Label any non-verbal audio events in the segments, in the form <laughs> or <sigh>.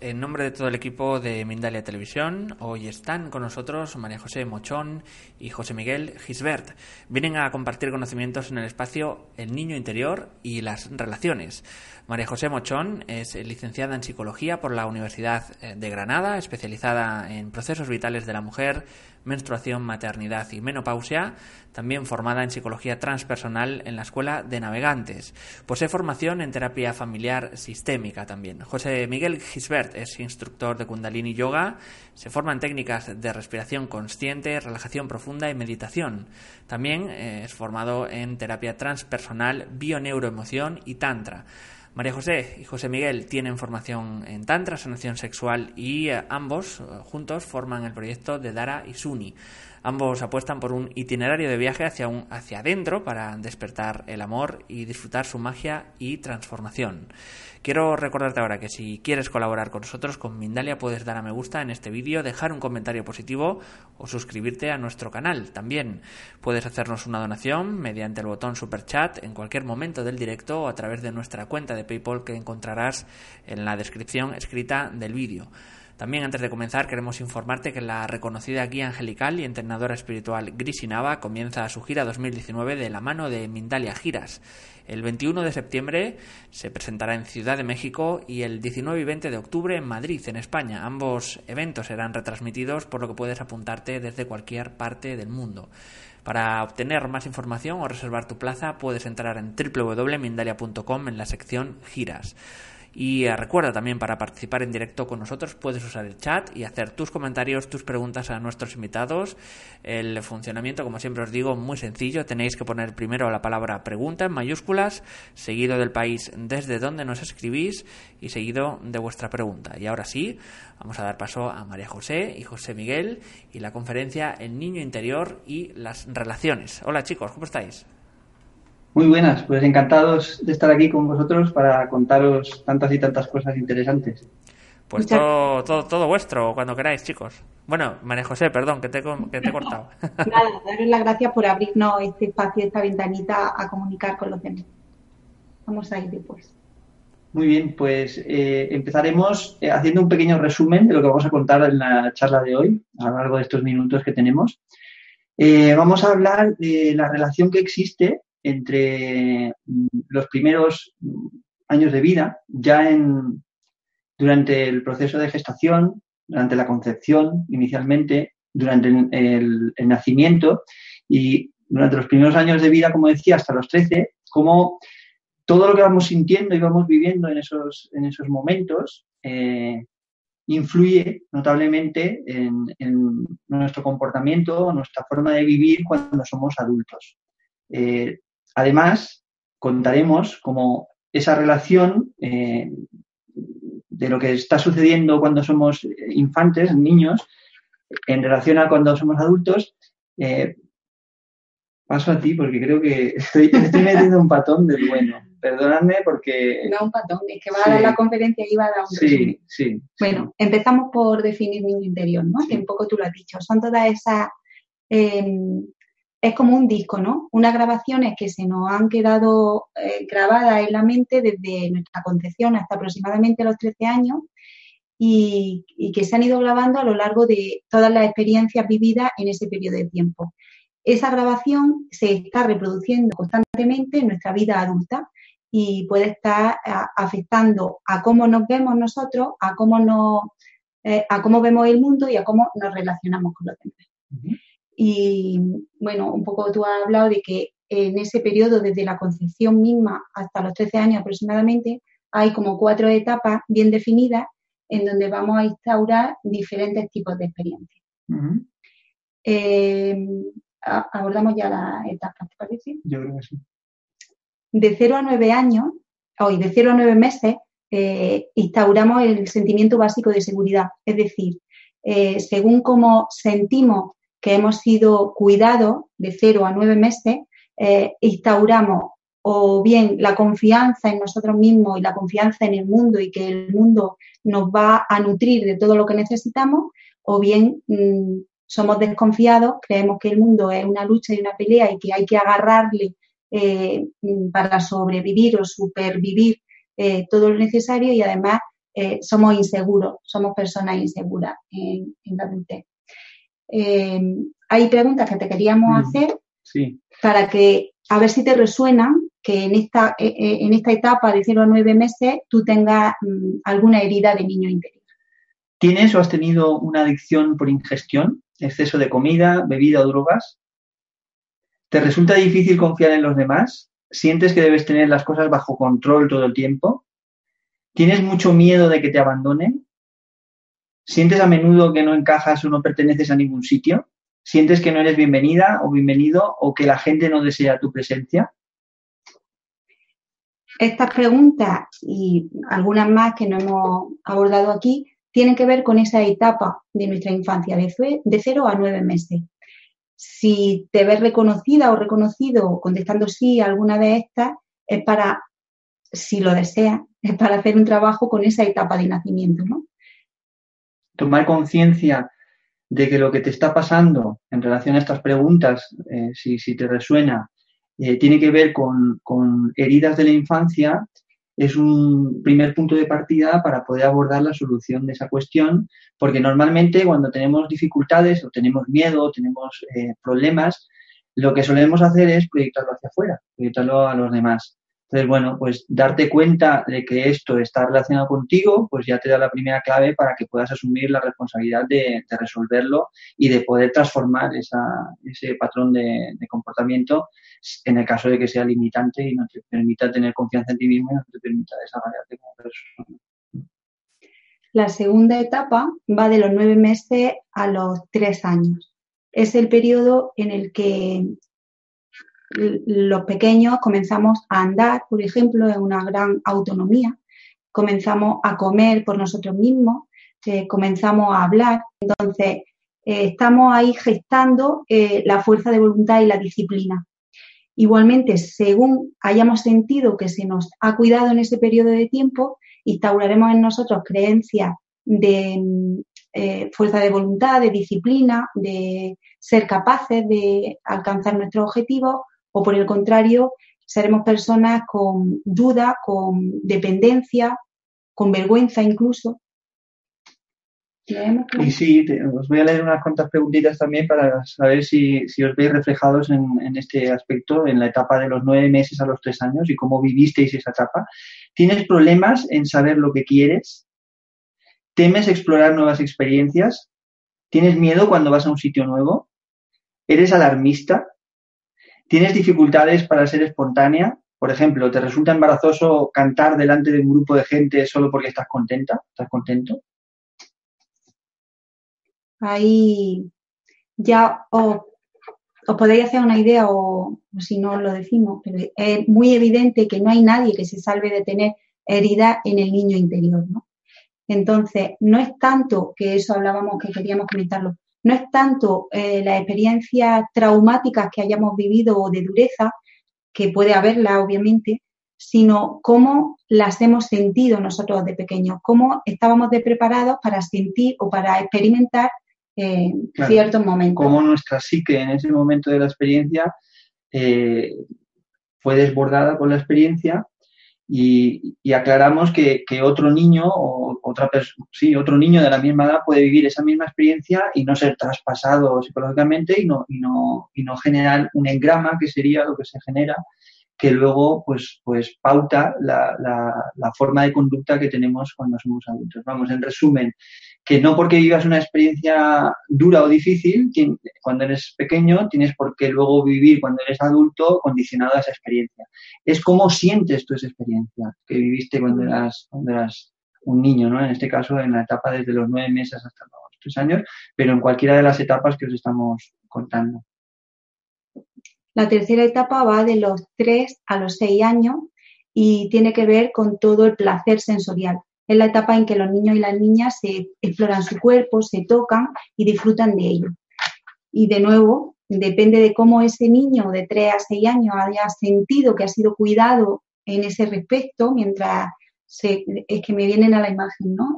En nombre de todo el equipo de Mindalia Televisión, hoy están con nosotros María José Mochón y José Miguel Gisbert. Vienen a compartir conocimientos en el espacio El niño interior y las relaciones. María José Mochón es licenciada en psicología por la Universidad de Granada, especializada en procesos vitales de la mujer, menstruación, maternidad y menopausia, también formada en psicología transpersonal en la Escuela de Navegantes. Posee formación en terapia familiar sistémica también. José Miguel Gisbert es instructor de Kundalini Yoga, se forma en técnicas de respiración consciente, relajación profunda y meditación. También eh, es formado en terapia transpersonal, bioneuroemoción y tantra. María José y José Miguel tienen formación en Tantra, sanación sexual y eh, ambos eh, juntos forman el proyecto de Dara y Suni. Ambos apuestan por un itinerario de viaje hacia, un, hacia adentro para despertar el amor y disfrutar su magia y transformación. Quiero recordarte ahora que si quieres colaborar con nosotros, con Mindalia, puedes dar a me gusta en este vídeo, dejar un comentario positivo o suscribirte a nuestro canal. También puedes hacernos una donación mediante el botón Super Chat en cualquier momento del directo o a través de nuestra cuenta de PayPal que encontrarás en la descripción escrita del vídeo. También antes de comenzar queremos informarte que la reconocida guía angelical y entrenadora espiritual Grisinava comienza su gira 2019 de la mano de Mindalia Giras. El 21 de septiembre se presentará en Ciudad de México y el 19 y 20 de octubre en Madrid, en España. Ambos eventos serán retransmitidos por lo que puedes apuntarte desde cualquier parte del mundo. Para obtener más información o reservar tu plaza puedes entrar en www.mindalia.com en la sección giras. Y eh, recuerda también para participar en directo con nosotros puedes usar el chat y hacer tus comentarios, tus preguntas a nuestros invitados. El funcionamiento, como siempre os digo, muy sencillo. Tenéis que poner primero la palabra pregunta en mayúsculas, seguido del país desde donde nos escribís y seguido de vuestra pregunta. Y ahora sí, vamos a dar paso a María José y José Miguel y la conferencia El niño interior y las relaciones. Hola chicos, ¿cómo estáis? Muy buenas, pues encantados de estar aquí con vosotros para contaros tantas y tantas cosas interesantes. Pues todo, todo, todo vuestro, cuando queráis, chicos. Bueno, María José, perdón, que te, que te he cortado. <laughs> Nada, daros las gracias por abrirnos este espacio, esta ventanita a comunicar con los demás. Vamos a ir después. Muy bien, pues eh, empezaremos eh, haciendo un pequeño resumen de lo que vamos a contar en la charla de hoy, a lo largo de estos minutos que tenemos. Eh, vamos a hablar de la relación que existe entre mm, los primeros mm, años de vida, ya en, durante el proceso de gestación, durante la concepción inicialmente, durante el, nacimiento y durante los primeros años de vida, como decía, hasta los 13, como todo lo que vamos sintiendo y vamos viviendo en esos, en esos momentos eh, influye notablemente en, en, nuestro comportamiento, nuestra forma de vivir cuando somos adultos. Eh, Además, contaremos cómo esa relación eh, de lo que está sucediendo cuando somos infantes, niños, en relación a cuando somos adultos, eh, paso a ti porque creo que <laughs> estoy, estoy metiendo un patón del bueno. Perdónadme porque... No un patón, es que va sí. a dar la conferencia y va a dar un Sí, sí. Bueno, empezamos por definir niño interior, ¿no? Sí. Que un poco tú lo has dicho. Son todas esas eh, es como un disco, ¿no? Unas grabaciones que se nos han quedado eh, grabadas en la mente desde nuestra concepción hasta aproximadamente los 13 años y, que se han ido grabando a lo largo de todas las experiencias vividas en ese periodo de tiempo. Esa grabación se está reproduciendo constantemente en nuestra vida adulta y puede estar afectando a cómo nos vemos nosotros, a cómo nos, eh, a cómo vemos el mundo y a cómo nos relacionamos con los demás. Y bueno, un poco tú has hablado de que en ese periodo, desde la concepción misma hasta los 13 años aproximadamente, hay como cuatro etapas bien definidas en donde vamos a instaurar diferentes tipos de experiencias. Eh, abordamos ya la etapa, ¿te parece? Yo creo que sí. De 0 a 9 años, hoy de 0 a 9 meses, eh, instauramos el sentimiento básico de seguridad. Es decir, eh, según cómo sentimos que hemos sido cuidados de 0 a 9 meses, instauramos o bien la confianza en nosotros mismos y la confianza en el mundo y que el mundo nos va a nutrir de todo lo que necesitamos, o bien mm, somos desconfiados, creemos que el mundo es una lucha y una pelea y que hay que agarrarle eh, mm, para sobrevivir o supervivir eh, todo lo necesario y además eh, somos inseguros, somos personas inseguras en, la adultez. Hay preguntas que te queríamos mm, hacer para que a ver si te resuenan que en esta, eh, eh, en esta etapa de 0 a 9 meses tú tengas mm, alguna herida de niño interior. ¿Tienes o has tenido una adicción por ingestión, exceso de comida, bebida o drogas? ¿Te resulta difícil confiar en los demás? ¿Sientes que debes tener las cosas bajo control todo el tiempo? ¿Tienes mucho miedo de que te abandonen? ¿Sientes a menudo que no encajas o no perteneces a ningún sitio? ¿Sientes que no eres bienvenida o bienvenido o que la gente no desea tu presencia? Estas preguntas y algunas más que no hemos abordado aquí tienen que ver con esa etapa de nuestra infancia, de, 0 a 9 meses. Si te ves reconocida o reconocido contestando sí a alguna de estas, es para, si lo deseas, es para hacer un trabajo con esa etapa de nacimiento, ¿no? Tomar conciencia de que lo que te está pasando en relación a estas preguntas, eh, si, si, te resuena, eh, tiene que ver con, heridas de la infancia, es un primer punto de partida para poder abordar la solución de esa cuestión, porque normalmente cuando tenemos dificultades o tenemos miedo o tenemos eh, problemas, lo que solemos hacer es proyectarlo hacia afuera, proyectarlo a los demás. Entonces, bueno, pues darte cuenta de que esto está relacionado contigo, pues ya te da la primera clave para que puedas asumir la responsabilidad de, resolverlo y de poder transformar ese patrón de, comportamiento en el caso de que sea limitante y no te permita tener confianza en ti mismo y no te permita desarrollarte como persona. La segunda etapa va de los nueve meses a los tres años. Es el periodo en el que los pequeños comenzamos a andar, por ejemplo, en una gran autonomía, comenzamos a comer por nosotros mismos, eh, comenzamos a hablar. Entonces, eh, estamos ahí gestando eh, la fuerza de voluntad y la disciplina. Igualmente, según hayamos sentido que se nos ha cuidado en ese periodo de tiempo, instauraremos en nosotros creencias de fuerza de voluntad, de disciplina, de ser capaces de alcanzar nuestros objetivos o por el contrario, seremos personas con duda, con dependencia, con vergüenza incluso. Y sí, os voy a leer unas cuantas preguntitas también para saber si, os veis reflejados en, en, este aspecto, en la etapa de los nueve meses a los tres años y cómo vivisteis esa etapa. ¿Tienes problemas en saber lo que quieres? ¿Temes explorar nuevas experiencias? ¿Tienes miedo cuando vas a un sitio nuevo? ¿Eres alarmista? ¿Tienes dificultades para ser espontánea? Por ejemplo, ¿te resulta embarazoso cantar delante de un grupo de gente solo porque estás contenta? ¿Estás contento? Ahí ya os, podéis hacer una idea o, si no lo decimos, pero es muy evidente que no hay nadie que se salve de tener herida en el niño interior, ¿no? Entonces, no es tanto que eso hablábamos que queríamos comentarlo, no es tanto eh, las experiencias traumáticas que hayamos vivido o de dureza, que puede haberla obviamente, sino cómo las hemos sentido nosotros de pequeños, cómo estábamos de preparados para sentir o para experimentar eh, ciertos momentos. Cómo nuestra psique en ese momento de la experiencia eh, fue desbordada por la experiencia y, aclaramos que, otro niño o otra sí, otro niño de la misma edad puede vivir esa misma experiencia y no ser traspasado psicológicamente y no, y no, y no generar un engrama que sería lo que se genera que luego pues, pues pauta la, la, forma de conducta que tenemos cuando somos adultos. Vamos, en resumen, que no porque vivas una experiencia dura o difícil cuando eres pequeño, tienes por qué luego vivir cuando eres adulto condicionado a esa experiencia. Es cómo sientes tú esa experiencia que viviste cuando eras, cuando eras un niño, ¿no? En este caso, en la etapa desde los nueve meses hasta los tres años, pero en cualquiera de las etapas que os estamos contando. La tercera etapa va de los 3 a los 6 años y tiene que ver con todo el placer sensorial. Es la etapa en que los niños y las niñas se exploran su cuerpo, se tocan y disfrutan de ello. Y de nuevo, depende de cómo ese niño de 3 a 6 años haya sentido que ha sido cuidado en ese respecto, mientras es que me vienen a la imagen, ¿no?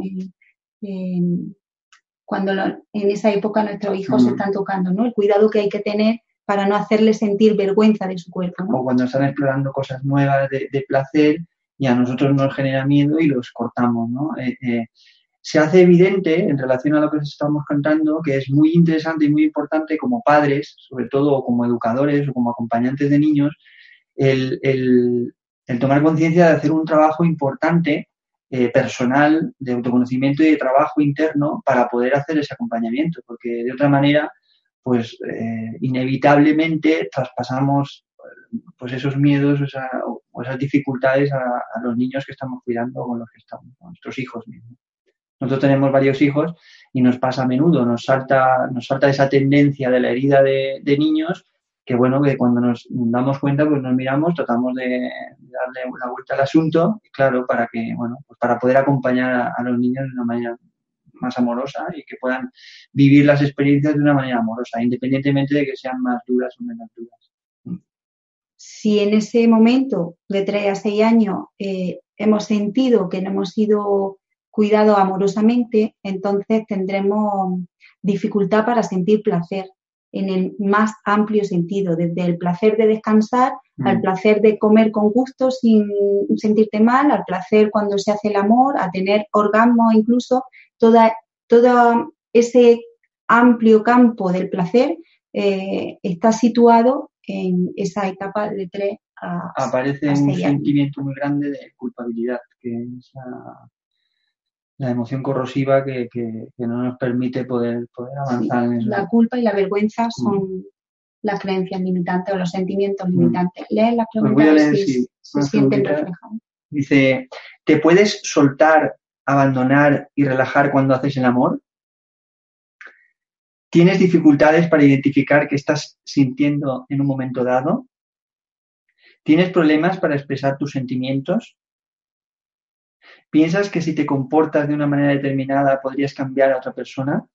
cuando en esa época nuestros hijos se están tocando, ¿no? El cuidado que hay que tener para no hacerle sentir vergüenza de su cuerpo. O cuando están explorando cosas nuevas de, placer y a nosotros nos genera miedo y los cortamos. ¿no? Eh, eh, se hace evidente en relación a lo que os estamos contando que es muy interesante y muy importante como padres, sobre todo como educadores o como acompañantes de niños, el, tomar conciencia de hacer un trabajo importante eh, personal de autoconocimiento y de trabajo interno para poder hacer ese acompañamiento, porque de otra manera pues inevitablemente traspasamos pues esos miedos esas dificultades a, los niños que estamos cuidando con los que estamos, nuestros hijos mismos. Nosotros tenemos varios hijos y nos pasa a menudo, nos salta, nos salta esa tendencia de la herida de, niños que bueno, que cuando nos damos cuenta, pues nos miramos, tratamos de, darle una vuelta al asunto, claro, para que, bueno, pues para poder acompañar a, a los niños de una manera más amorosa y que puedan vivir las experiencias de una manera amorosa, independientemente de que sean más duras o menos duras. Si en ese momento de 3 a 6 años eh, hemos sentido que no hemos sido cuidados amorosamente, entonces tendremos dificultad para sentir placer en el más amplio sentido, desde el placer de descansar al mm. placer de comer con gusto sin sentirte mal, al placer cuando se hace el amor, a tener orgasmo incluso, toda, todo ese amplio campo del placer eh, está situado en esa etapa de 3 a Aparece un sentimiento muy grande de culpabilidad, que es la, emoción corrosiva que, no nos permite poder, poder avanzar en eso. La culpa y la vergüenza mm. son las creencias limitantes o los sentimientos mm. limitantes. Lee las preguntas si se sienten reflejadas. Dice, ¿te puedes soltar abandonar y relajar cuando haces el amor? ¿Tienes dificultades para identificar qué estás sintiendo en un momento dado? ¿Tienes problemas para expresar tus sentimientos? ¿Piensas que si te comportas de una manera determinada podrías cambiar a otra persona?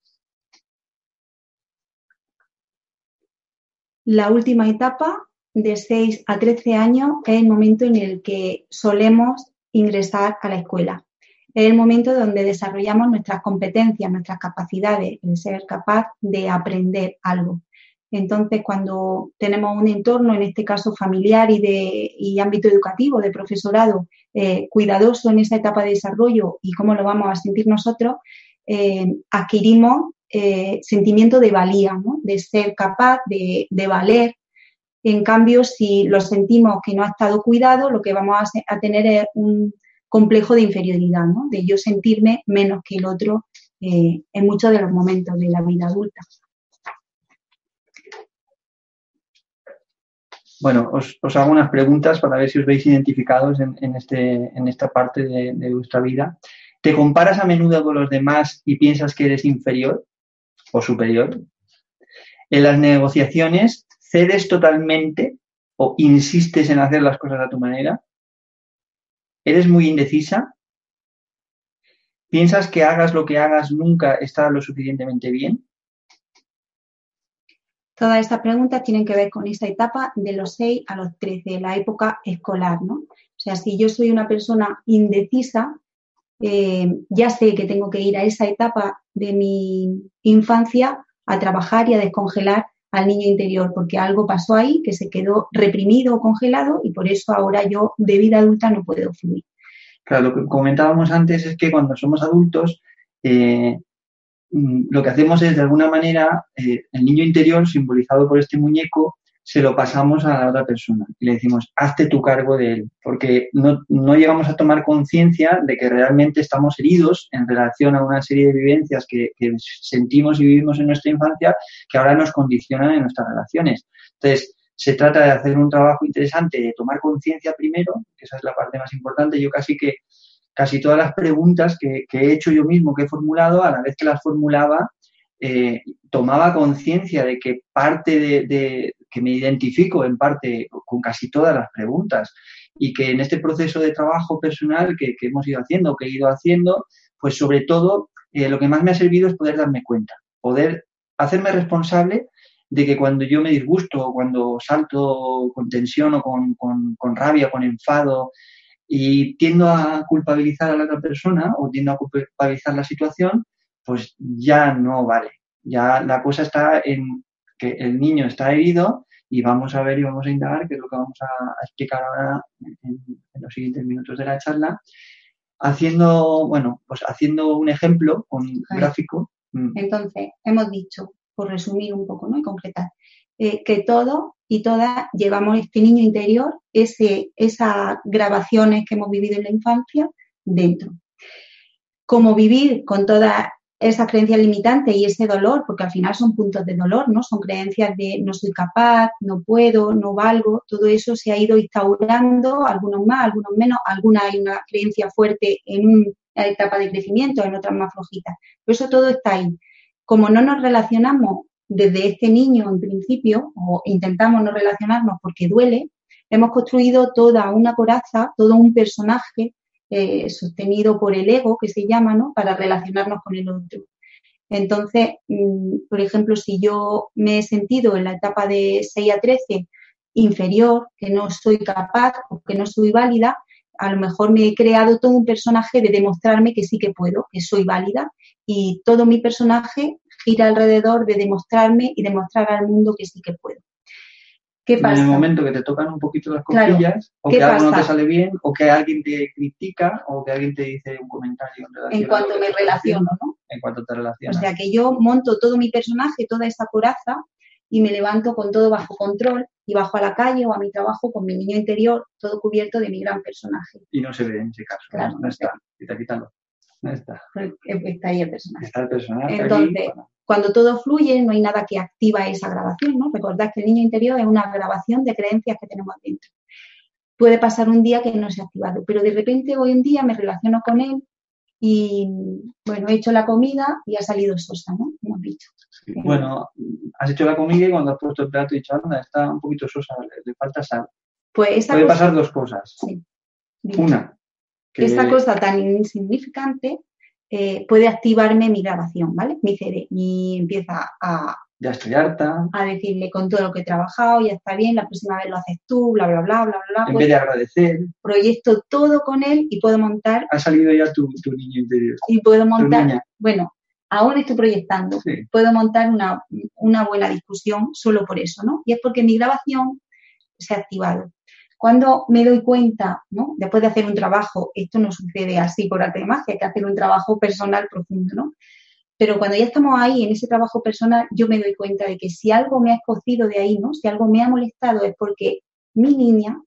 La última etapa, de 6 a 13 años, es el momento en el que solemos ingresar a la escuela es el momento donde desarrollamos nuestras competencias, nuestras capacidades, el ser capaz de aprender algo. Entonces, cuando tenemos un entorno, en este caso familiar y de ámbito educativo, de profesorado, eh, cuidadoso en esa etapa de desarrollo y cómo lo vamos a sentir nosotros, eh, adquirimos eh, sentimiento de valía, de ser capaz de, de, valer. En cambio, si lo sentimos que no ha estado cuidado, lo que vamos a tener es un, complejo de inferioridad, ¿no? de yo sentirme menos que el otro eh, en muchos de los momentos de la vida adulta. Bueno, os, hago unas preguntas para ver si os veis identificados en, este, en esta parte de, de, vuestra vida. ¿Te comparas a menudo con los demás y piensas que eres inferior o superior? En las negociaciones, ¿cedes totalmente o insistes en hacer las cosas a tu manera? ¿Eres muy indecisa? ¿Piensas que hagas lo que hagas nunca está lo suficientemente bien? Todas estas preguntas tienen que ver con esa etapa de los 6 a los 13, la época escolar, ¿no? O sea, si yo soy una persona indecisa, eh, ya sé que tengo que ir a esa etapa de mi infancia a trabajar y a descongelar al niño interior, porque algo pasó ahí que se quedó reprimido o congelado y por eso ahora yo de vida adulta no puedo fluir. Claro, lo que comentábamos antes es que cuando somos adultos, eh, mm, lo que hacemos es de alguna manera, eh, el niño interior, simbolizado por este muñeco, se lo pasamos a la otra persona y le decimos, hazte tu cargo de él, porque no, no llegamos a tomar conciencia de que realmente estamos heridos en relación a una serie de vivencias que, que, sentimos y vivimos en nuestra infancia que ahora nos condicionan en nuestras relaciones. Entonces, se trata de hacer un trabajo interesante, de tomar conciencia primero, que esa es la parte más importante. Yo casi que casi todas las preguntas que, que he hecho yo mismo, que he formulado, a la vez que las formulaba, eh, tomaba conciencia de que parte de, que me identifico en parte con casi todas las preguntas y que en este proceso de trabajo personal que, hemos ido haciendo, que he ido haciendo, pues sobre todo eh, lo que más me ha servido es poder darme cuenta, poder hacerme responsable de que cuando yo me disgusto, cuando salto con tensión o con, con, con rabia, con enfado, y tiendo a culpabilizar a la otra persona o tiendo a culpabilizar la situación, pues ya no vale. Ya la cosa está en que el niño está herido y vamos a ver y vamos a indagar, que es lo que vamos a, explicar ahora en, los siguientes minutos de la charla, haciendo, bueno, pues haciendo un ejemplo con un gráfico. Mm. Entonces, hemos dicho, por resumir un poco, ¿no? Y concretar, eh, que todo y todas llevamos este niño interior, ese, esas grabaciones que hemos vivido en la infancia, dentro. Como vivir con todas esas creencias limitantes y ese dolor, porque al final son puntos de dolor, ¿no? Son creencias de no soy capaz, no puedo, no valgo, todo eso se ha ido instaurando, algunos más, algunos menos, algunas hay una creencia fuerte en una etapa de crecimiento, en otras más flojitas. Pero eso todo está ahí. Como no nos relacionamos desde este niño en principio, o intentamos no relacionarnos porque duele, hemos construido toda una coraza, todo un personaje eh, sostenido por el ego, que se llama, ¿no? Para relacionarnos con el otro. Entonces, mm, por ejemplo, si yo me he sentido en la etapa de 6 a 13 inferior, que no soy capaz o que no soy válida, a lo mejor me he creado todo un personaje de demostrarme que sí que puedo, que soy válida, y todo mi personaje gira alrededor de demostrarme y demostrar al mundo que sí que puedo. En el momento que te tocan un poquito las costillas, o que algo no te sale bien, o que alguien te critica, o que alguien te dice un comentario en En cuanto me relaciono, ¿no? En cuanto te relacionas. O sea, que yo monto todo mi personaje, toda esa coraza, y me levanto con todo bajo control y bajo a la calle o a mi trabajo con mi niño interior, todo cubierto de mi gran personaje. Y no se ve en ese caso. Claro, ¿no? está. Quita, quítalo. No está. Está ahí el personaje. Está el personaje. Entonces, cuando todo fluye, no hay nada que activa esa grabación, ¿no? Recordad que el niño interior es una grabación de creencias que tenemos dentro. Puede pasar un día que no se ha activado, pero de repente hoy en día me relaciono con él y, bueno, he hecho la comida y ha salido sosa, ¿no? Hemos dicho. Bueno, has hecho la comida y cuando has puesto el plato y dicho, anda, está un poquito sosa, le, falta sal. Pues Puede pasar dos cosas. Sí. Una. Que... Esa cosa tan insignificante eh, puede activarme mi grabación, ¿vale? Mi CD. Y empieza a... Ya estoy harta. A decirle con todo lo que he trabajado, ya está bien, la próxima vez lo haces tú, bla, bla, bla, bla, bla. En pues vez de agradecer. Proyecto todo con él y puedo montar... Ha salido ya tu, tu niño interior. Y puedo montar... Bueno, aún estoy proyectando. Puedo montar una, una buena discusión solo por eso, ¿no? Y es porque mi grabación se ha activado. Cuando me doy cuenta, ¿no? Después de hacer un trabajo, esto no sucede así por arte de magia, hay que hacer un trabajo personal profundo, ¿no? Pero cuando ya estamos ahí en ese trabajo personal, yo me doy cuenta de que si algo me ha escocido de ahí, ¿no? Si algo me ha molestado es porque mi niña,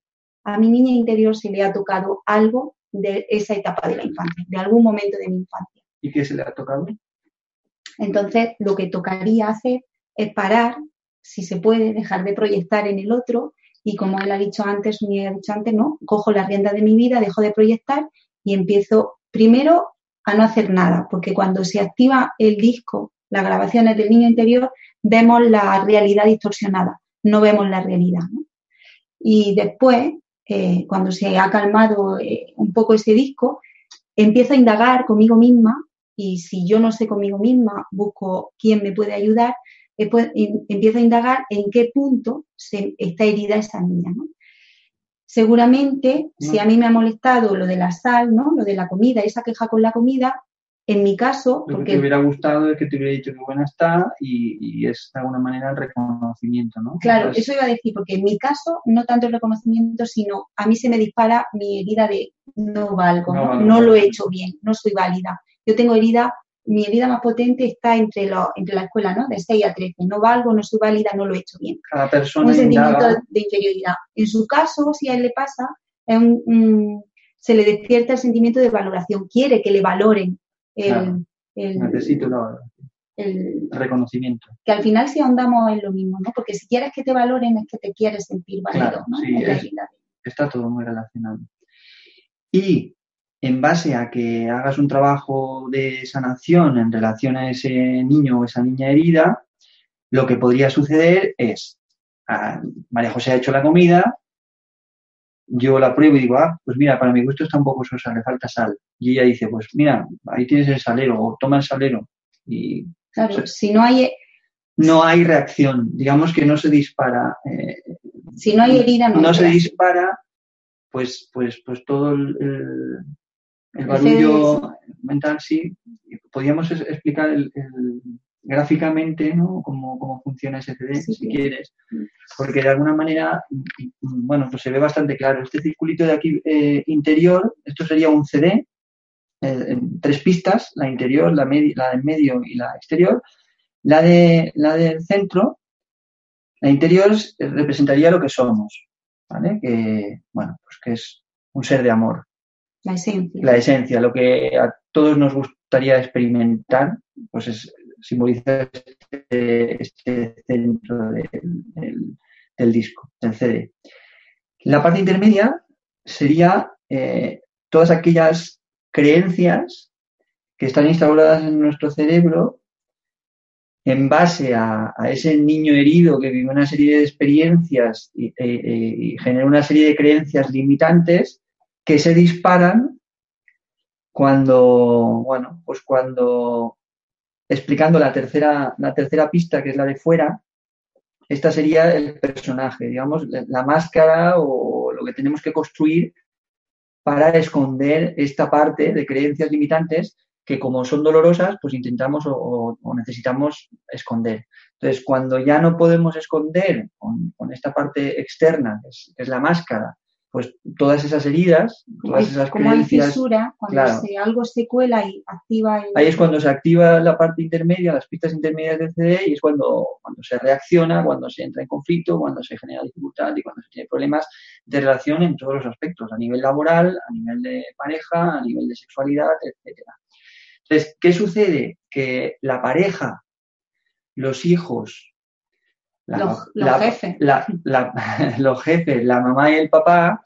a mi niña interior se le ha tocado algo de esa etapa de la infancia, de algún momento de mi infancia. ¿Y qué se le ha tocado? Entonces, lo que tocaría hacer es parar, si se puede, dejar de proyectar en el otro y como él ha dicho antes, ni dicho antes, no, cojo la rienda de mi vida, dejo de proyectar y empiezo primero a no hacer nada, porque cuando se activa el disco, las grabaciones del niño interior, vemos la realidad distorsionada, no vemos la realidad. Y después, eh, cuando se ha calmado eh, un poco ese disco, empiezo a indagar conmigo misma y si yo no sé conmigo misma, busco quién me puede ayudar después empiezo a indagar en qué punto se, está herida esa niña, ¿no? Seguramente, si a mí me ha molestado lo de la sal, ¿no? Lo de la comida, esa queja con la comida, en mi caso... Lo porque... que te hubiera gustado es que te hubiera dicho que buena está y, es de alguna manera el reconocimiento, ¿no? Claro, eso iba a decir, porque en mi caso no tanto el reconocimiento, sino a mí se me dispara mi herida de no valgo, no, no lo he hecho bien, no soy válida. Yo tengo herida mi herida más potente está entre, lo, entre la escuela, ¿no? De 6 a 13. No valgo, no soy válida, no lo he hecho bien. Cada persona un sentimiento de inferioridad. En su caso, si a él le pasa, es un- un- se le despierta el sentimiento de valoración. Quiere que le valoren el, Claro. el- Necesito la- el- reconocimiento. que al final si ahondamos en lo mismo, ¿no? Porque si quieres que te valoren es que te quieres sentir válido, Claro, ¿no? sí, es-. Está todo muy relacionado. Y en base a que hagas un trabajo de sanación en relación a ese niño o esa niña herida, lo que podría suceder es, María José ha hecho la comida, yo la pruebo y digo, ah, pues mira, para mi gusto está un poco sosa, le falta sal. Y ella dice, pues mira, ahí tienes el salero, o toma el salero. Y Claro, si no hay no hay reacción, digamos que no se dispara. eh, si no hay herida no, no hay se reacción. dispara, pues, pues, pues todo el, el, el barullo mental, sí. Podríamos explicar el, el- gráficamente ¿no? cómo, cómo funciona ese CD, Sí, si quieres. Porque de alguna manera, bueno, pues se ve bastante claro. Este circulito de aquí eh, interior, esto sería un CD, eh, en tres pistas, la interior, la, la del medio y la exterior. La, de, la del centro, la interior es- representaría lo que somos, ¿vale? Que, bueno, pues que es un ser de amor, La esencia. la esencia, lo que a todos nos gustaría experimentar, pues es simboliza este, este centro del, disco, del CD. La parte intermedia sería eh, todas aquellas creencias que están instauradas en nuestro cerebro en base a, ese niño herido que vive una serie de experiencias y, e- e- y genera una serie de creencias limitantes que se disparan cuando, bueno, pues cuando, explicando la tercera, la tercera pista, que es la de fuera, esta sería el personaje, digamos, la, máscara o lo que tenemos que construir para esconder esta parte de creencias limitantes que como son dolorosas, pues intentamos o, necesitamos esconder. Entonces, cuando ya no podemos esconder con, esta parte externa, que es la máscara, pues todas esas heridas, todas esas como hay fisura, cuando claro. se- algo se cuela y activa el... ahí es cuando se activa la parte intermedia, las pistas intermedias del CD, y es cuando, cuando se reacciona, cuando se entra en conflicto, cuando se genera dificultad y cuando se tiene problemas de relación en todos los aspectos, a nivel laboral, a nivel de pareja, a nivel de sexualidad, etcétera. Entonces, ¿qué sucede? Que la pareja, los hijos, la- Los- los la- jefes. la- la- <laughs> los jefes, la mamá y el papá,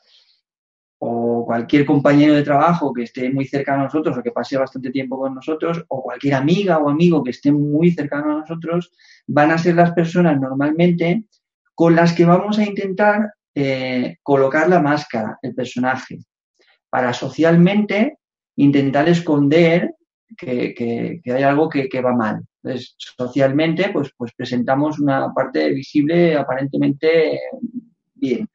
o cualquier compañero de trabajo que esté muy cercano a nosotros o que pase bastante tiempo con nosotros, o cualquier amiga o amigo que esté muy cercano a nosotros, van a ser las personas normalmente con las que vamos a intentar eh, colocar la máscara, el personaje, para socialmente intentar esconder que, que- que hay algo que, que va mal. Entonces, socialmente, pues, pues presentamos una parte visible aparentemente bien.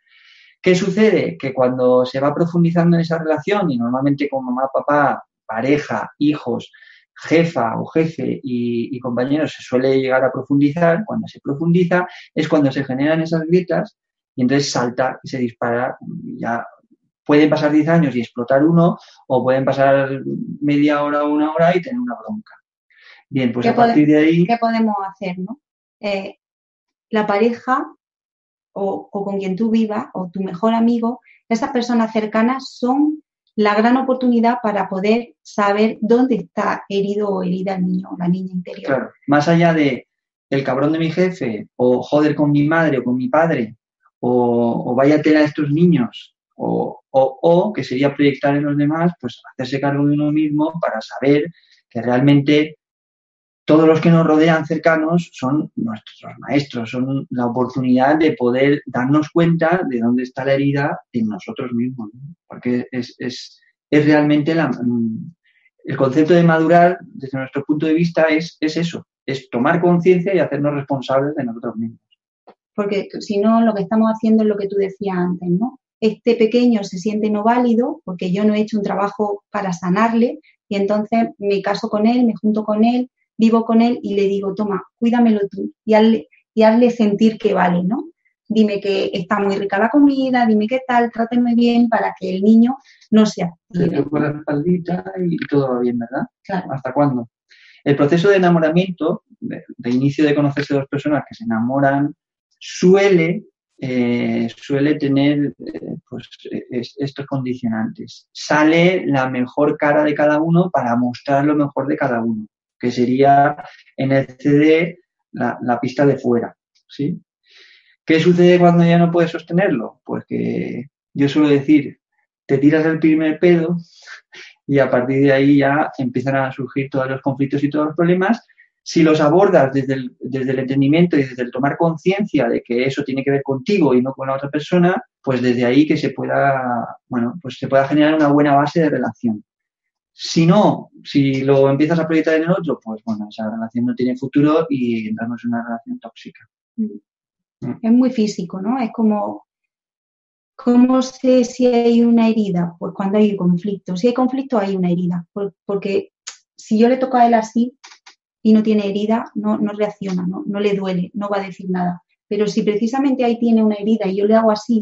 ¿Qué sucede? Que cuando se va profundizando en esa relación, y normalmente con mamá, papá, pareja, hijos, jefa o jefe y, y compañeros se suele llegar a profundizar, cuando se profundiza es cuando se generan esas grietas y entonces salta y se dispara. Ya pueden pasar 10 años y explotar uno, o pueden pasar media hora o una hora y tener una bronca. Bien, pues ¿Qué a partir de ahí, ¿Qué podemos hacer, no? Eh, la pareja o, o con quien tú vivas o tu mejor amigo, esas personas cercanas son la gran oportunidad para poder saber dónde está herido o herida el niño o la niña interior. claro, más allá de el cabrón de mi jefe, o joder con mi madre o con mi padre, o, o vaya tela a estos niños, o, o, o, que sería proyectar en los demás, pues hacerse cargo de uno mismo para saber que realmente todos los que nos rodean cercanos son nuestros maestros, son la oportunidad de poder darnos cuenta de dónde está la herida en nosotros mismos, ¿no? porque es, es, es realmente mm, el concepto de madurar, desde nuestro punto de vista, es, es eso, es tomar conciencia y hacernos responsables de nosotros mismos. Porque si no, lo que estamos haciendo es lo que tú decías antes, ¿no? Este pequeño se siente no válido porque yo no he hecho un trabajo para sanarle y entonces me caso con él, me junto con él, vivo con él y le digo, toma, cuídamelo tú y hazle, y hazle sentir que vale, ¿no? Dime que está muy rica la comida, dime qué tal, tráteme bien para que el niño no se Te active. toco la espaldita y todo va bien, ¿verdad? Claro. ¿Hasta cuándo? El proceso de enamoramiento, de, inicio de conocerse dos personas que se enamoran, suele, eh, suele tener eh, pues, estos condicionantes. Sale la mejor cara de cada uno para mostrar lo mejor de cada uno, que sería en el CD la, la pista de fuera. ¿sí? ¿Qué sucede cuando ya no puedes sostenerlo? Pues que yo suelo decir, te tiras el primer pedo y a partir de ahí ya empiezan a surgir todos los conflictos y todos los problemas. Si los abordas desde el, desde el entendimiento y desde el tomar conciencia de que eso tiene que ver contigo y no con la otra persona, pues desde ahí que se pueda, bueno, pues se pueda generar una buena base de relación. Si no, si lo empiezas a proyectar en el otro, pues bueno, esa relación no tiene futuro y entramos en una relación tóxica. Mm. Es muy físico, ¿no? Es como ¿Cómo sé si hay una herida? Pues cuando hay conflicto. Si hay conflicto, hay una herida. Porque si yo le toco a él así y no tiene herida, no, reacciona, no, no le duele, no va a decir nada. Pero si precisamente ahí tiene una herida y yo le hago así,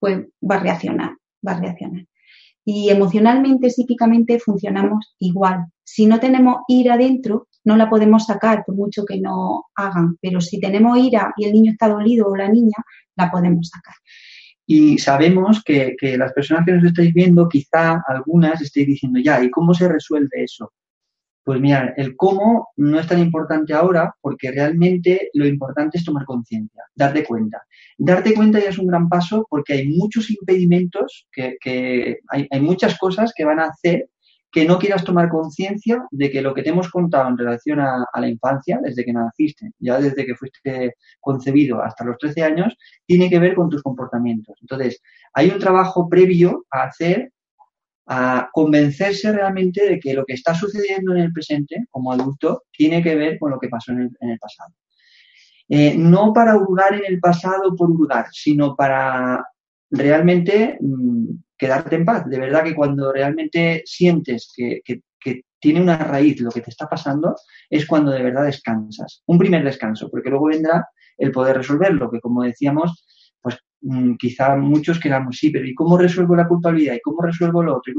pues va a reaccionar, va a reaccionar. Y emocionalmente, psíquicamente funcionamos igual. Si no tenemos ira dentro, no la podemos sacar por mucho que no hagan. Pero si tenemos ira y el niño está dolido o la niña, la podemos sacar. Y sabemos que, que, las personas que nos estáis viendo, quizá algunas estéis diciendo, ya, ¿y cómo se resuelve eso? Pues mira, el cómo no es tan importante ahora porque realmente lo importante es tomar conciencia, darte cuenta. Darte cuenta ya es un gran paso porque hay muchos impedimentos, que, que hay, hay, muchas cosas que van a hacer que no quieras tomar conciencia de que lo que te hemos contado en relación a, la infancia, desde que naciste, ya desde que fuiste concebido hasta los 13 años, tiene que ver con tus comportamientos. Entonces, hay un trabajo previo a hacer a convencerse realmente de que lo que está sucediendo en el presente como adulto tiene que ver con lo que pasó en el, pasado. Eh, no para hurgar en el pasado por hurgar, sino para realmente mm, quedarte en paz. De verdad que cuando realmente sientes que, tiene una raíz lo que te está pasando, es cuando de verdad descansas. Un primer descanso, porque luego vendrá el poder resolverlo, que como decíamos, quizá muchos queramos, sí, pero ¿y cómo resuelvo la culpabilidad? ¿Y cómo resuelvo lo otro?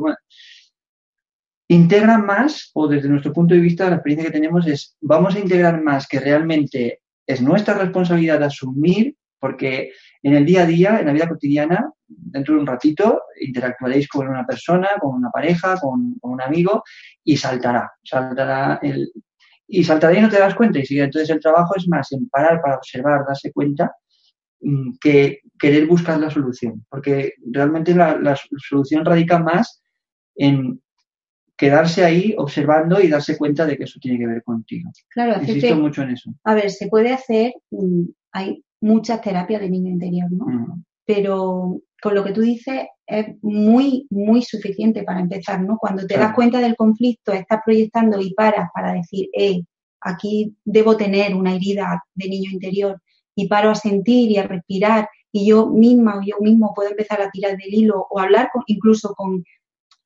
Integra más, o desde nuestro punto de vista, la experiencia que tenemos es, vamos a integrar más que realmente es nuestra responsabilidad asumir, porque en el día a día, en la vida cotidiana, dentro de un ratito, interactuaréis con una persona, con una pareja, con, un amigo y saltará, saltará el, y saltará y no te das cuenta. Y entonces el trabajo es más en parar para observar, darse cuenta, mm, que querer buscar la solución. Porque realmente la, solución radica más en quedarse ahí observando y darse cuenta de que eso tiene que ver contigo. Claro, Insisto mucho en eso. A ver, se puede hacer, mm, hay muchas terapias de niño interior, ¿no? Mm. Pero con lo que tú dices es muy, muy suficiente para empezar, ¿no? Cuando te das cuenta del conflicto, estás proyectando y paras para decir, eh, aquí debo tener una herida de niño interior y paro a sentir y a respirar y yo misma o yo mismo puedo empezar a tirar del hilo o hablar incluso con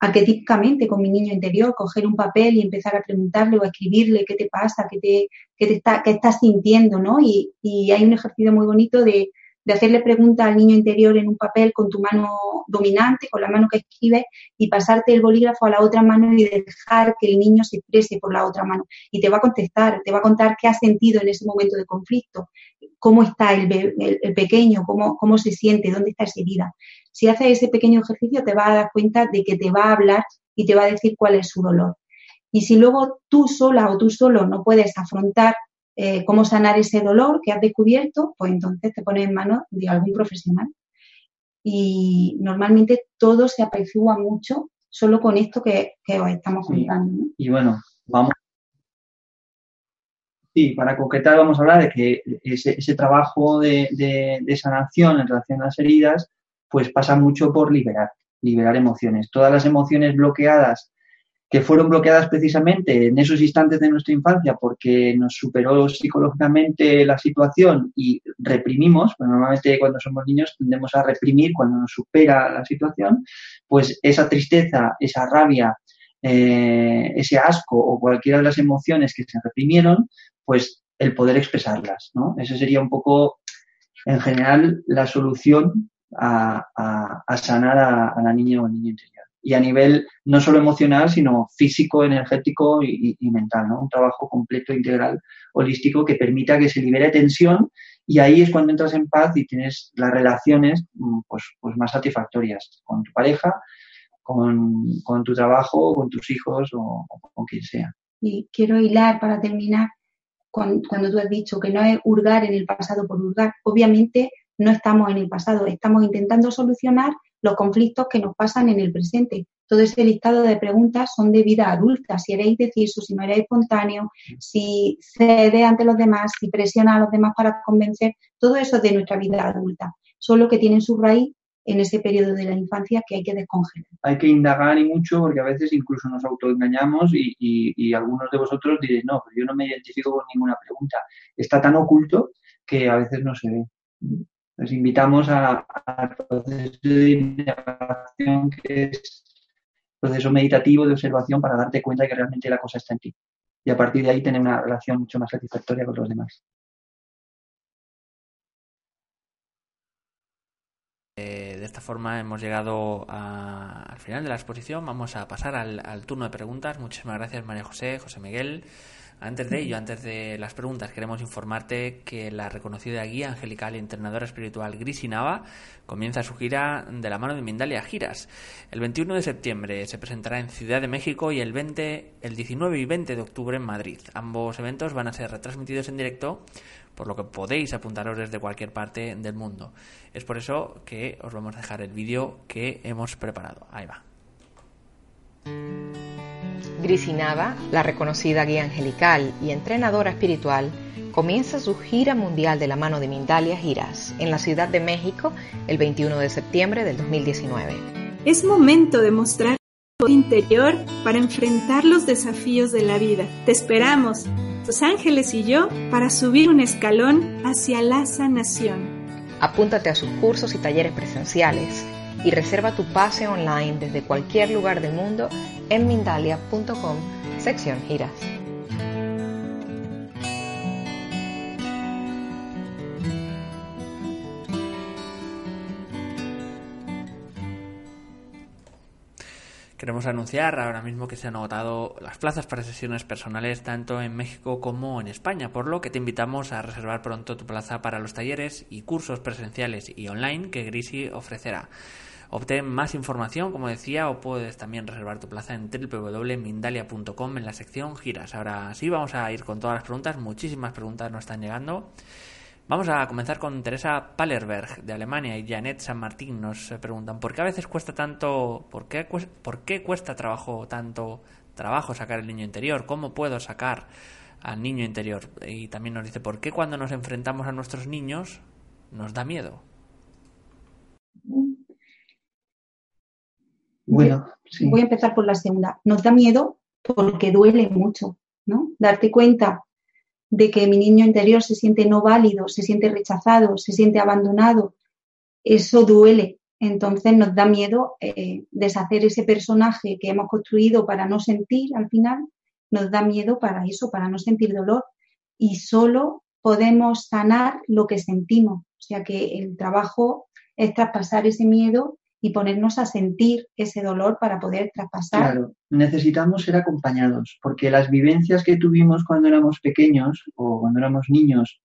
arquetípicamente con mi niño interior, coger un papel y empezar a preguntarle o a escribirle qué te pasa, qué, te, qué, te está, qué estás sintiendo, ¿no? Y, y hay un ejercicio muy bonito de, de hacerle preguntas al niño interior en un papel con tu mano dominante, con la mano que escribe, y pasarte el bolígrafo a la otra mano y dejar que el niño se exprese por la otra mano. Y te va a contestar, te va a contar qué ha sentido en ese momento de conflicto, cómo está el, pequeño, cómo, cómo se siente, dónde está esa herida. Si haces ese pequeño ejercicio, te va a dar cuenta de que te va a hablar y te va a decir cuál es su dolor. Y si luego tú sola o tú solo no puedes afrontar eh, cómo sanar ese dolor que has descubierto, pues entonces te pones en manos de algún profesional. Y normalmente todo se apacigua mucho solo con esto que, os estamos contando. Y bueno, vamos. Sí, para concretar vamos a hablar de que ese, trabajo de, de sanación en relación a las heridas, pues pasa mucho por liberar, liberar emociones. Todas las emociones bloqueadas que fueron bloqueadas precisamente en esos instantes de nuestra infancia porque nos superó psicológicamente la situación y reprimimos, pues normalmente cuando somos niños tendemos a reprimir cuando nos supera la situación, pues esa tristeza, esa rabia, eh, ese asco o cualquiera de las emociones que se reprimieron, pues el poder expresarlas, ¿no? Esa sería un poco, en general, la solución a, sanar a, a la niña o al niño interior. Y a nivel no solo emocional, sino físico, energético y, mental, ¿no? Un trabajo completo, integral, holístico que permita que se libere tensión y ahí es cuando entras en paz y tienes las relaciones mm, pues, pues más satisfactorias con tu pareja, con, tu trabajo, con tus hijos o, con quien sea. Y quiero hilar para terminar cuando, cuando tú has dicho que no es hurgar en el pasado por hurgar. Obviamente no estamos en el pasado, estamos intentando solucionar los conflictos que nos pasan en el presente. Todo ese listado de preguntas son de vida adulta, si eres indeciso, si no eres espontáneo, si cede ante los demás, si presiona a los demás para convencer, todo eso es de nuestra vida adulta, solo que tienen su raíz en ese periodo de la infancia que hay que descongelar. Hay que indagar y mucho porque a veces incluso nos autoengañamos y, y, algunos de vosotros diréis, no, pero yo no me identifico con ninguna pregunta. Está tan oculto que a veces no se ve. Nos invitamos al proceso de indagación que es proceso meditativo de observación para darte cuenta de que realmente la cosa está en ti. Y a partir de ahí tener una relación mucho más satisfactoria con los demás. Eh, de esta forma hemos llegado al final de la exposición. Vamos a pasar al, al turno de preguntas. Muchísimas gracias María José, José Miguel. Antes de ello, antes de las preguntas, queremos informarte que la reconocida guía angelical y entrenadora espiritual Grisi Nava comienza su gira de la mano de Mindalia Giras. El 21 de septiembre se presentará en Ciudad de México y el 20, el 19 y 20 de octubre en Madrid. Ambos eventos van a ser retransmitidos en directo, por lo que podéis apuntaros desde cualquier parte del mundo. Es por eso que os vamos a dejar el vídeo que hemos preparado. Ahí va. Grisinava, la reconocida guía angelical y entrenadora espiritual, comienza su gira mundial de la mano de Mindalia Giras en la Ciudad de México el 21 de septiembre del 2019. Es momento de mostrar tu interior para enfrentar los desafíos de la vida. Te esperamos, tus ángeles y yo, para subir un escalón hacia la sanación. Apúntate a sus cursos y talleres presenciales y reserva tu pase online desde cualquier lugar del mundo en Mindalia.com, sección giras. Queremos anunciar ahora mismo que se han agotado las plazas para sesiones personales tanto en México como en España, por lo que te invitamos a reservar pronto tu plaza para los talleres y cursos presenciales y online que Grisi ofrecerá. Obtén más información, como decía, o puedes también reservar tu plaza en www.mindalia.com en la sección giras. Ahora sí, vamos a ir con todas las preguntas. Muchísimas preguntas nos están llegando. Vamos a comenzar con Teresa Pallerberg de Alemania y Janet San Martín nos preguntan ¿por qué a veces cuesta tanto, por qué, por qué cuesta trabajo tanto trabajo sacar el niño interior? ¿Cómo puedo sacar al niño interior? Y también nos dice ¿por qué cuando nos enfrentamos a nuestros niños nos da miedo? Bueno, voy a empezar por la segunda. Nos da miedo porque duele mucho, ¿no? Darte cuenta de que mi niño interior se siente no válido, se siente rechazado, se siente abandonado, eso duele. Entonces nos da miedo eh, deshacer ese personaje que hemos construido para no sentir al final, nos da miedo para eso, para no sentir dolor. Y solo podemos sanar lo que sentimos. O sea que el trabajo es traspasar ese miedo y ponernos a sentir ese dolor para poder traspasar. Claro, necesitamos ser acompañados, porque las vivencias que tuvimos cuando éramos pequeños o cuando éramos niños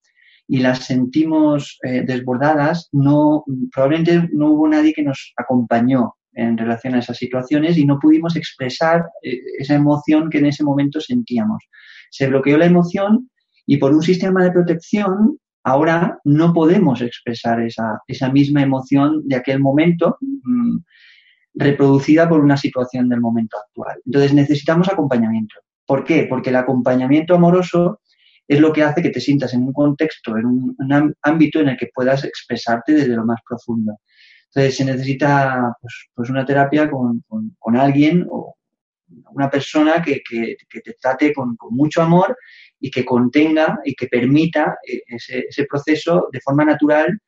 y las sentimos eh, desbordadas, no, probablemente no hubo nadie que nos acompañó en relación a esas situaciones y no pudimos expresar eh, esa emoción que en ese momento sentíamos. Se bloqueó la emoción y por un sistema de protección Ahora no podemos expresar esa, esa misma emoción de aquel momento mm, reproducida por una situación del momento actual. Entonces necesitamos acompañamiento. ¿Por qué? Porque el acompañamiento amoroso es lo que hace que te sientas en un contexto, en un, ámbito en el que puedas expresarte desde lo más profundo. Entonces se necesita pues, pues una terapia con, con, alguien o una persona que, que, te trate con, con, mucho amor y que contenga y que permita eh, ese, proceso de forma natural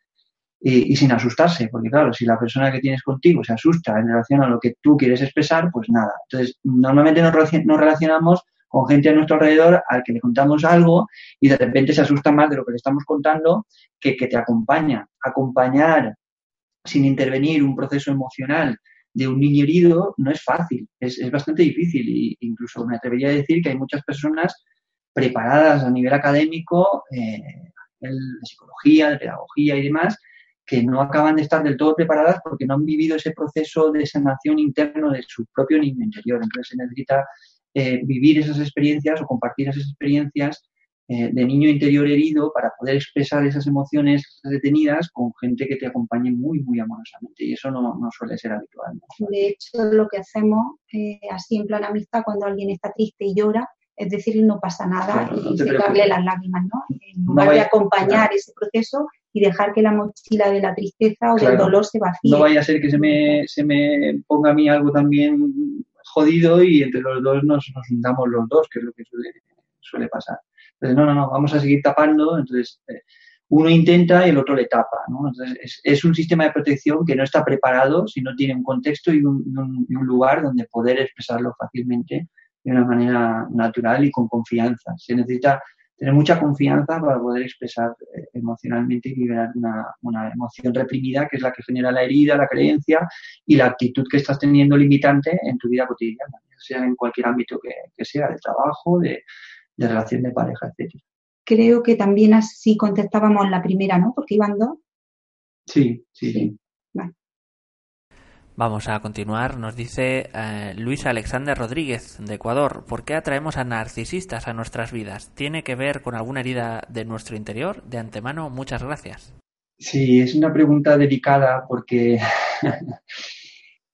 y, sin asustarse, porque claro, si la persona que tienes contigo se asusta en relación a lo que tú quieres expresar, pues nada. Entonces, normalmente nos, relacionamos con gente a nuestro alrededor al que le contamos algo y de repente se asusta más de lo que le estamos contando que, que te acompaña. Acompañar sin intervenir un proceso emocional de un niño herido no es fácil, es, es bastante difícil e incluso me atrevería a decir que hay muchas personas preparadas a nivel académico, eh, de psicología, de pedagogía y demás, que no acaban de estar del todo preparadas porque no han vivido ese proceso de sanación interno de su propio niño interior. Entonces se necesita eh, vivir esas experiencias o compartir esas experiencias eh, de niño interior herido para poder expresar esas emociones detenidas con gente que te acompañe muy, muy amorosamente. Y eso no, suele ser habitual. De hecho, lo que hacemos eh, así en plan amistad cuando alguien está triste y llora, es decir, no pasa nada y secarle las lágrimas, ¿no? En lugar de acompañar ese proceso y dejar que la mochila de la tristeza o del dolor se vacíe. No vaya a ser que se me, se me ponga a mí algo también jodido y entre los dos nos, nos hundamos los dos, que es lo que suele, suele pasar. No, no, no, vamos a seguir tapando. Entonces, eh, uno intenta y el otro le tapa. Entonces, es, un sistema de protección que no está preparado si no tiene un contexto y un, lugar donde poder expresarlo fácilmente de una manera natural y con confianza. Se necesita tener mucha confianza para poder expresar eh, emocionalmente y liberar una, emoción reprimida que es la que genera la herida, la creencia y la actitud que estás teniendo limitante en tu vida cotidiana, sea en cualquier ámbito que, que sea, de trabajo, de, de relación de pareja, etcétera. Creo que también así contestábamos la primera, ¿no? Porque iban dos. Sí, sí, sí. Vamos a continuar. Nos dice eh, Luis Alexander Rodríguez, de Ecuador. ¿Por qué atraemos a narcisistas a nuestras vidas? ¿Tiene que ver con alguna herida de nuestro interior? De antemano, muchas gracias. Sí, es una pregunta delicada porque <laughs>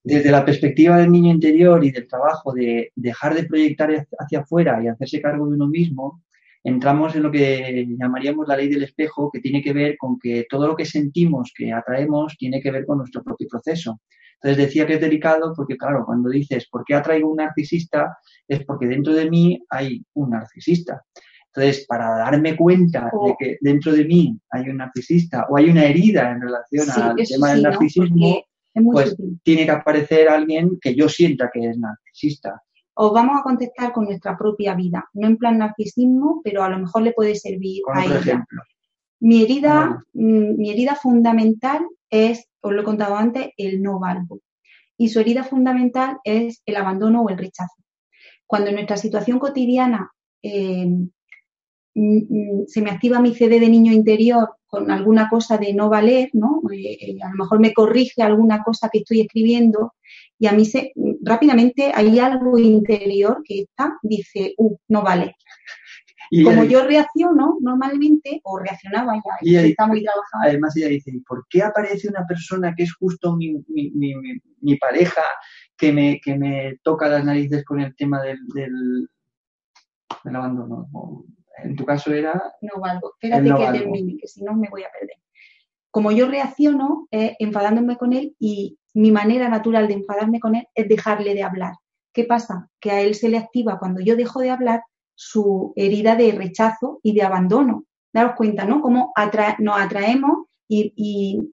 desde la perspectiva del niño interior y del trabajo de dejar de proyectar hacia afuera y hacerse cargo de uno mismo, entramos en lo que llamaríamos la ley del espejo, que tiene que ver con que todo lo que sentimos, que atraemos, tiene que ver con nuestro propio proceso. Entonces decía que es delicado porque, claro, cuando dices, ¿por qué atraigo un narcisista? Es porque dentro de mí hay un narcisista. Entonces, para darme cuenta de oh. que dentro de mí hay un narcisista o hay una herida en relación al tema del narcisismo, pues tiene que aparecer alguien que yo sienta que es narcisista. O vamos a contestar con nuestra propia vida, no en plan narcisismo, pero a lo mejor le puede servir a ella. Ejemplo. Mi herida, mm, mi herida fundamental es, os lo he contado antes, el no valgo. Y su herida fundamental es el abandono o el rechazo. Cuando en nuestra situación cotidiana eh, se me activa mi CD de niño interior con alguna cosa de no valer, ¿no? Eh, eh, a lo mejor me corrige alguna cosa que estoy escribiendo y a mí se, rápidamente hay algo interior que está, dice, uh, no vale. Y Como yo reacciono normalmente, o reaccionaba ya, y está muy trabajado. Además ella dice, ¿por qué aparece una persona que es justo mi, mi, mi, mi pareja que me, que me toca las narices con el tema del, del, del abandono? En tu caso era... No valgo, espérate que termine, que si no me voy a perder. Como yo reacciono enfadándome con él y mi manera natural de enfadarme con él es dejarle de hablar. ¿Qué pasa? Que a él se le activa cuando yo dejo de hablar su herida de rechazo y de abandono. Daros cuenta, ¿no? Cómo nos atraemos y,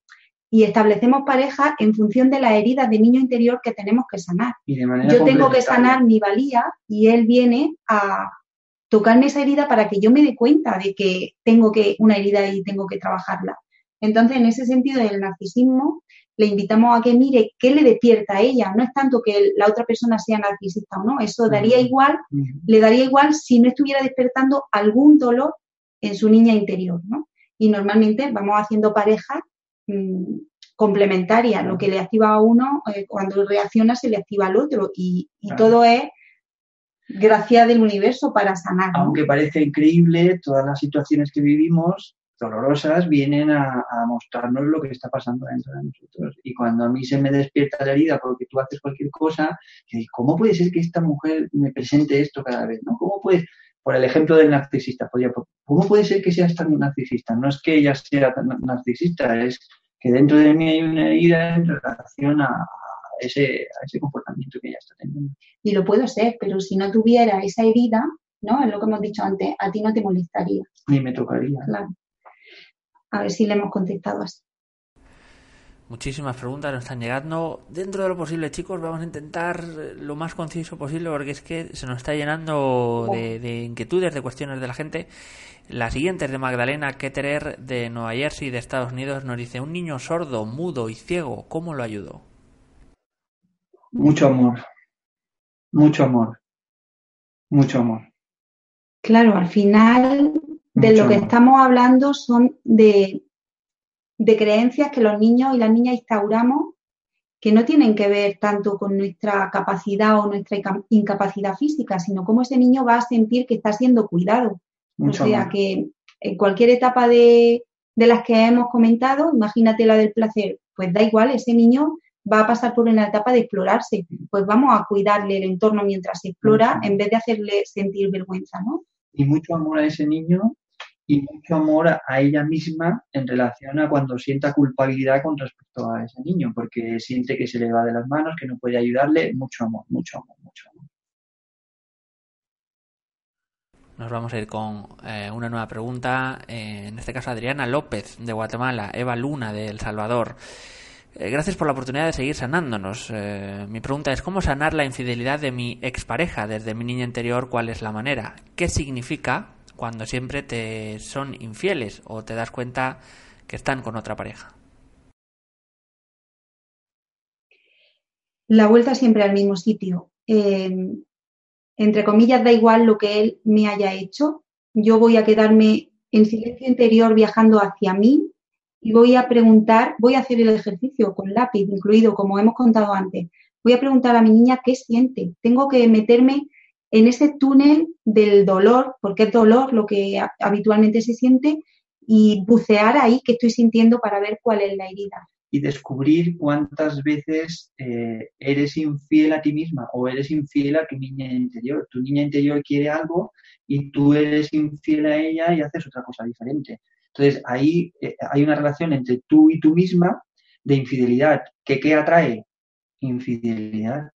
establecemos pareja en función de las heridas de niño interior que tenemos que sanar. Yo tengo que sanar mi valía y él viene a, tocarme esa herida para que yo me dé cuenta de que tengo que una herida y tengo que trabajarla. Entonces, en ese sentido del narcisismo, le invitamos a que mire qué le despierta a ella. No es tanto que la otra persona sea narcisista o no, eso daría igual, le daría igual si no estuviera despertando algún dolor en su niña interior, ¿no? Y normalmente vamos haciendo parejas mm, complementarias. Lo que le activa a uno, eh, cuando reacciona, se le activa al otro. Y, todo es gracia del universo para sanar. Aunque parece increíble, todas las situaciones que vivimos, dolorosas, vienen a, mostrarnos lo que está pasando dentro de nosotros. Y cuando a mí se me despierta la herida porque tú haces cualquier cosa, ¿cómo puede ser que esta mujer me presente esto cada vez? ¿no? ¿Cómo puede, por el ejemplo del narcisista, ¿cómo puede ser que seas tan narcisista? No es que ella sea tan narcisista, es que dentro de mí hay una herida en relación a, ese, a ese comportamiento que ella está teniendo. Y lo puedo ser, pero si no tuviera esa herida, ¿no? Es lo que hemos dicho antes, a ti no te molestaría. Ni me tocaría. Claro. A ver si le hemos contestado así. Muchísimas preguntas nos están llegando. Dentro de lo posible, chicos, vamos a intentar lo más conciso posible porque es que se nos está llenando de, de inquietudes, de cuestiones de la gente. La siguiente es de Magdalena Ketterer de Nueva Jersey, de Estados Unidos. Nos dice, un niño sordo, mudo y ciego, ¿cómo lo ayudo? Mucho amor, mucho amor, mucho amor. Claro, al final de lo que estamos hablando son de, de creencias que los niños y las niñas instauramos que no tienen que ver tanto con nuestra capacidad o nuestra incapacidad física, sino cómo ese niño va a sentir que está siendo cuidado. o sea, que en cualquier etapa de, de las que hemos comentado, imagínate la del placer, pues da igual, ese niño va a pasar por una etapa de explorarse, pues vamos a cuidarle el entorno mientras se explora en vez de hacerle sentir vergüenza, ¿no? Y mucho amor a ese niño y mucho amor a ella misma en relación a cuando sienta culpabilidad con respecto a ese niño, porque siente que se le va de las manos, que no puede ayudarle, mucho amor, mucho amor, mucho amor. Nos vamos a ir con eh, una nueva pregunta, eh, en este caso Adriana López de Guatemala, Eva Luna de El Salvador. Eh, gracias por la oportunidad de seguir sanándonos. mi pregunta es, ¿cómo sanar la infidelidad de mi expareja desde mi niña interior? ¿Cuál es la manera? ¿Qué significa cuando siempre te son infieles o te das cuenta que están con otra pareja? La vuelta siempre al mismo sitio entre comillas, da igual lo que él me haya hecho, yo voy a quedarme en silencio interior viajando hacia mí y voy a preguntar, voy a hacer el ejercicio con lápiz incluido, como hemos contado antes. Voy a preguntar a mi niña qué siente. Tengo que meterme en ese túnel del dolor, porque es dolor lo que habitualmente se siente, y bucear ahí qué estoy sintiendo para ver cuál es la herida y descubrir cuántas veces eh, eres infiel a ti misma o eres infiel a tu niña interior. Tu niña interior quiere algo y tú eres infiel a ella y haces otra cosa diferente. Entonces ahí eh, hay una relación entre tú y tú misma de infidelidad. ¿Que qué atrae? Infidelidad.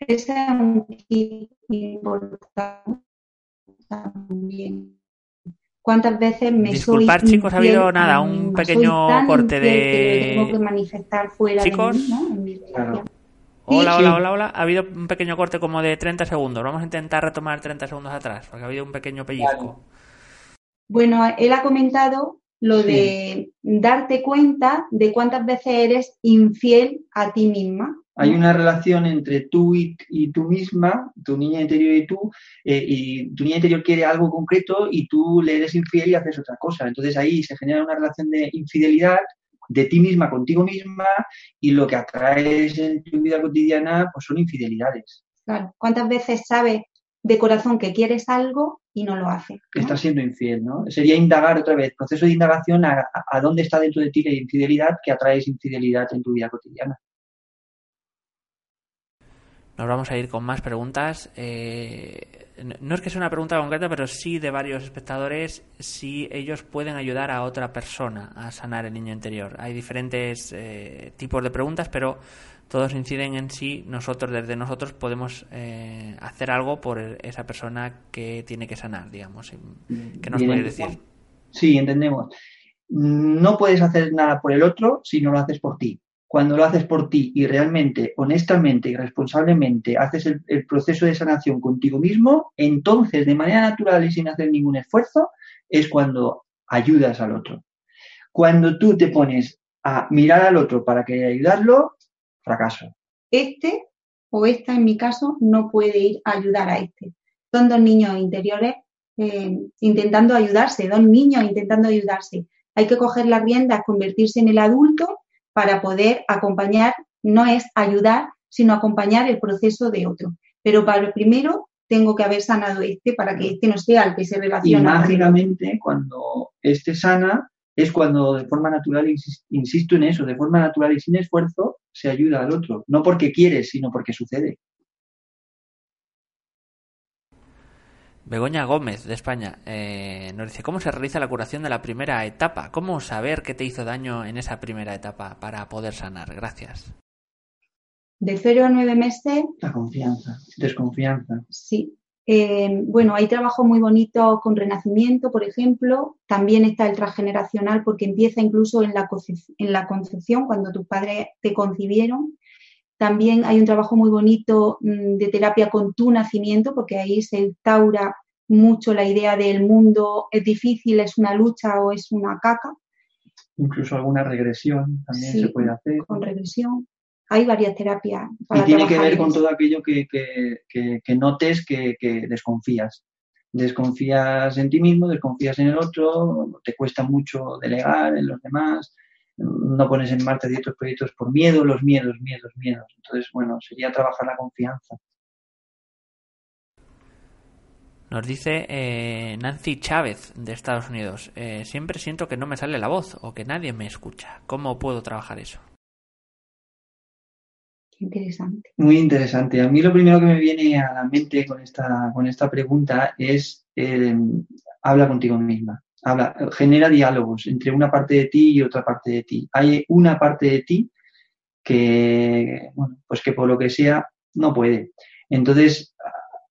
Es también cuántas veces me Disculpar, chicos, ha habido nada, un pequeño corte de... tengo que manifestar fuera chicos. de mí, ¿no? Hola, hola, hola, hola. Ha habido un pequeño corte como de 30 segundos. Vamos a intentar retomar 30 segundos atrás, porque ha habido un pequeño pellizco. Bueno, él ha comentado lo de darte cuenta de cuántas veces eres infiel a ti misma. Hay una relación entre tú y, tú misma, tu niña interior y tú, eh, y tu niña interior quiere algo concreto y tú le eres infiel y haces otra cosa. Entonces ahí se genera una relación de infidelidad de ti misma contigo misma y lo que atraes en tu vida cotidiana pues son infidelidades. Claro. ¿Cuántas veces sabes de corazón que quieres algo y no lo haces? Estás siendo infiel, ¿no? Sería indagar otra vez, proceso de indagación a, a dónde está dentro de ti la infidelidad que atraes infidelidad en tu vida cotidiana. Nos vamos a ir con más preguntas. Eh, no es que sea una pregunta concreta, pero sí de varios espectadores si ellos pueden ayudar a otra persona a sanar el niño interior. Hay diferentes eh, tipos de preguntas, pero todos inciden en si nosotros, desde nosotros, podemos eh, hacer algo por esa persona que tiene que sanar, digamos. ¿Qué nos puede decir? Sí, entendemos. No puedes hacer nada por el otro si no lo haces por ti cuando lo haces por ti y realmente, honestamente y responsablemente haces el, proceso de sanación contigo mismo, entonces de manera natural y sin hacer ningún esfuerzo, es cuando ayudas al otro. Cuando tú te pones a mirar al otro para querer ayudarlo, fracaso. Este o esta, en mi caso, no puede ir a ayudar a este. Son dos niños interiores eh, intentando ayudarse, dos niños intentando ayudarse. Hay que coger las riendas, convertirse en el adulto para poder acompañar, no es ayudar, sino acompañar el proceso de otro. Pero para primero tengo que haber sanado este para que este no sea el que se relaciona. Y mágicamente, cuando este sana, es cuando de forma natural, insisto en eso, de forma natural y sin esfuerzo, se ayuda al otro. No porque quieres, sino porque sucede. Begoña Gómez, de España, eh, nos dice, ¿cómo se realiza la curación de la primera etapa? ¿Cómo saber qué te hizo daño en esa primera etapa para poder sanar? Gracias. De cero a nueve meses. La confianza, desconfianza. Sí. Eh, bueno, hay trabajo muy bonito con renacimiento, por ejemplo. También está el transgeneracional porque empieza incluso en la, en la concepción, cuando tus padres te concibieron. También hay un trabajo muy bonito mm, de terapia con tu nacimiento, porque ahí se instaura mucho la idea del mundo es difícil, es una lucha o es una caca. Incluso alguna regresión también se puede hacer. Con regresión. hay varias terapias. y tiene que ver con todo aquello que, notes que, desconfías. Desconfías en ti mismo, desconfías en el otro, te cuesta mucho delegar en los demás, no pones en marcha ciertos proyectos por miedo, los miedos, miedos, miedos. Entonces, bueno, sería trabajar la confianza. Nos dice eh, Nancy Chávez de Estados Unidos, eh, siempre siento que no me sale la voz o que nadie me escucha. ¿Cómo puedo trabajar eso? Interesante. Muy interesante. A mí lo primero que me viene a la mente con esta, con esta pregunta es eh, habla contigo misma. Habla, genera diálogos entre una parte de ti y otra parte de ti. Hay una parte de ti que, bueno, pues que por lo que sea no puede. Entonces,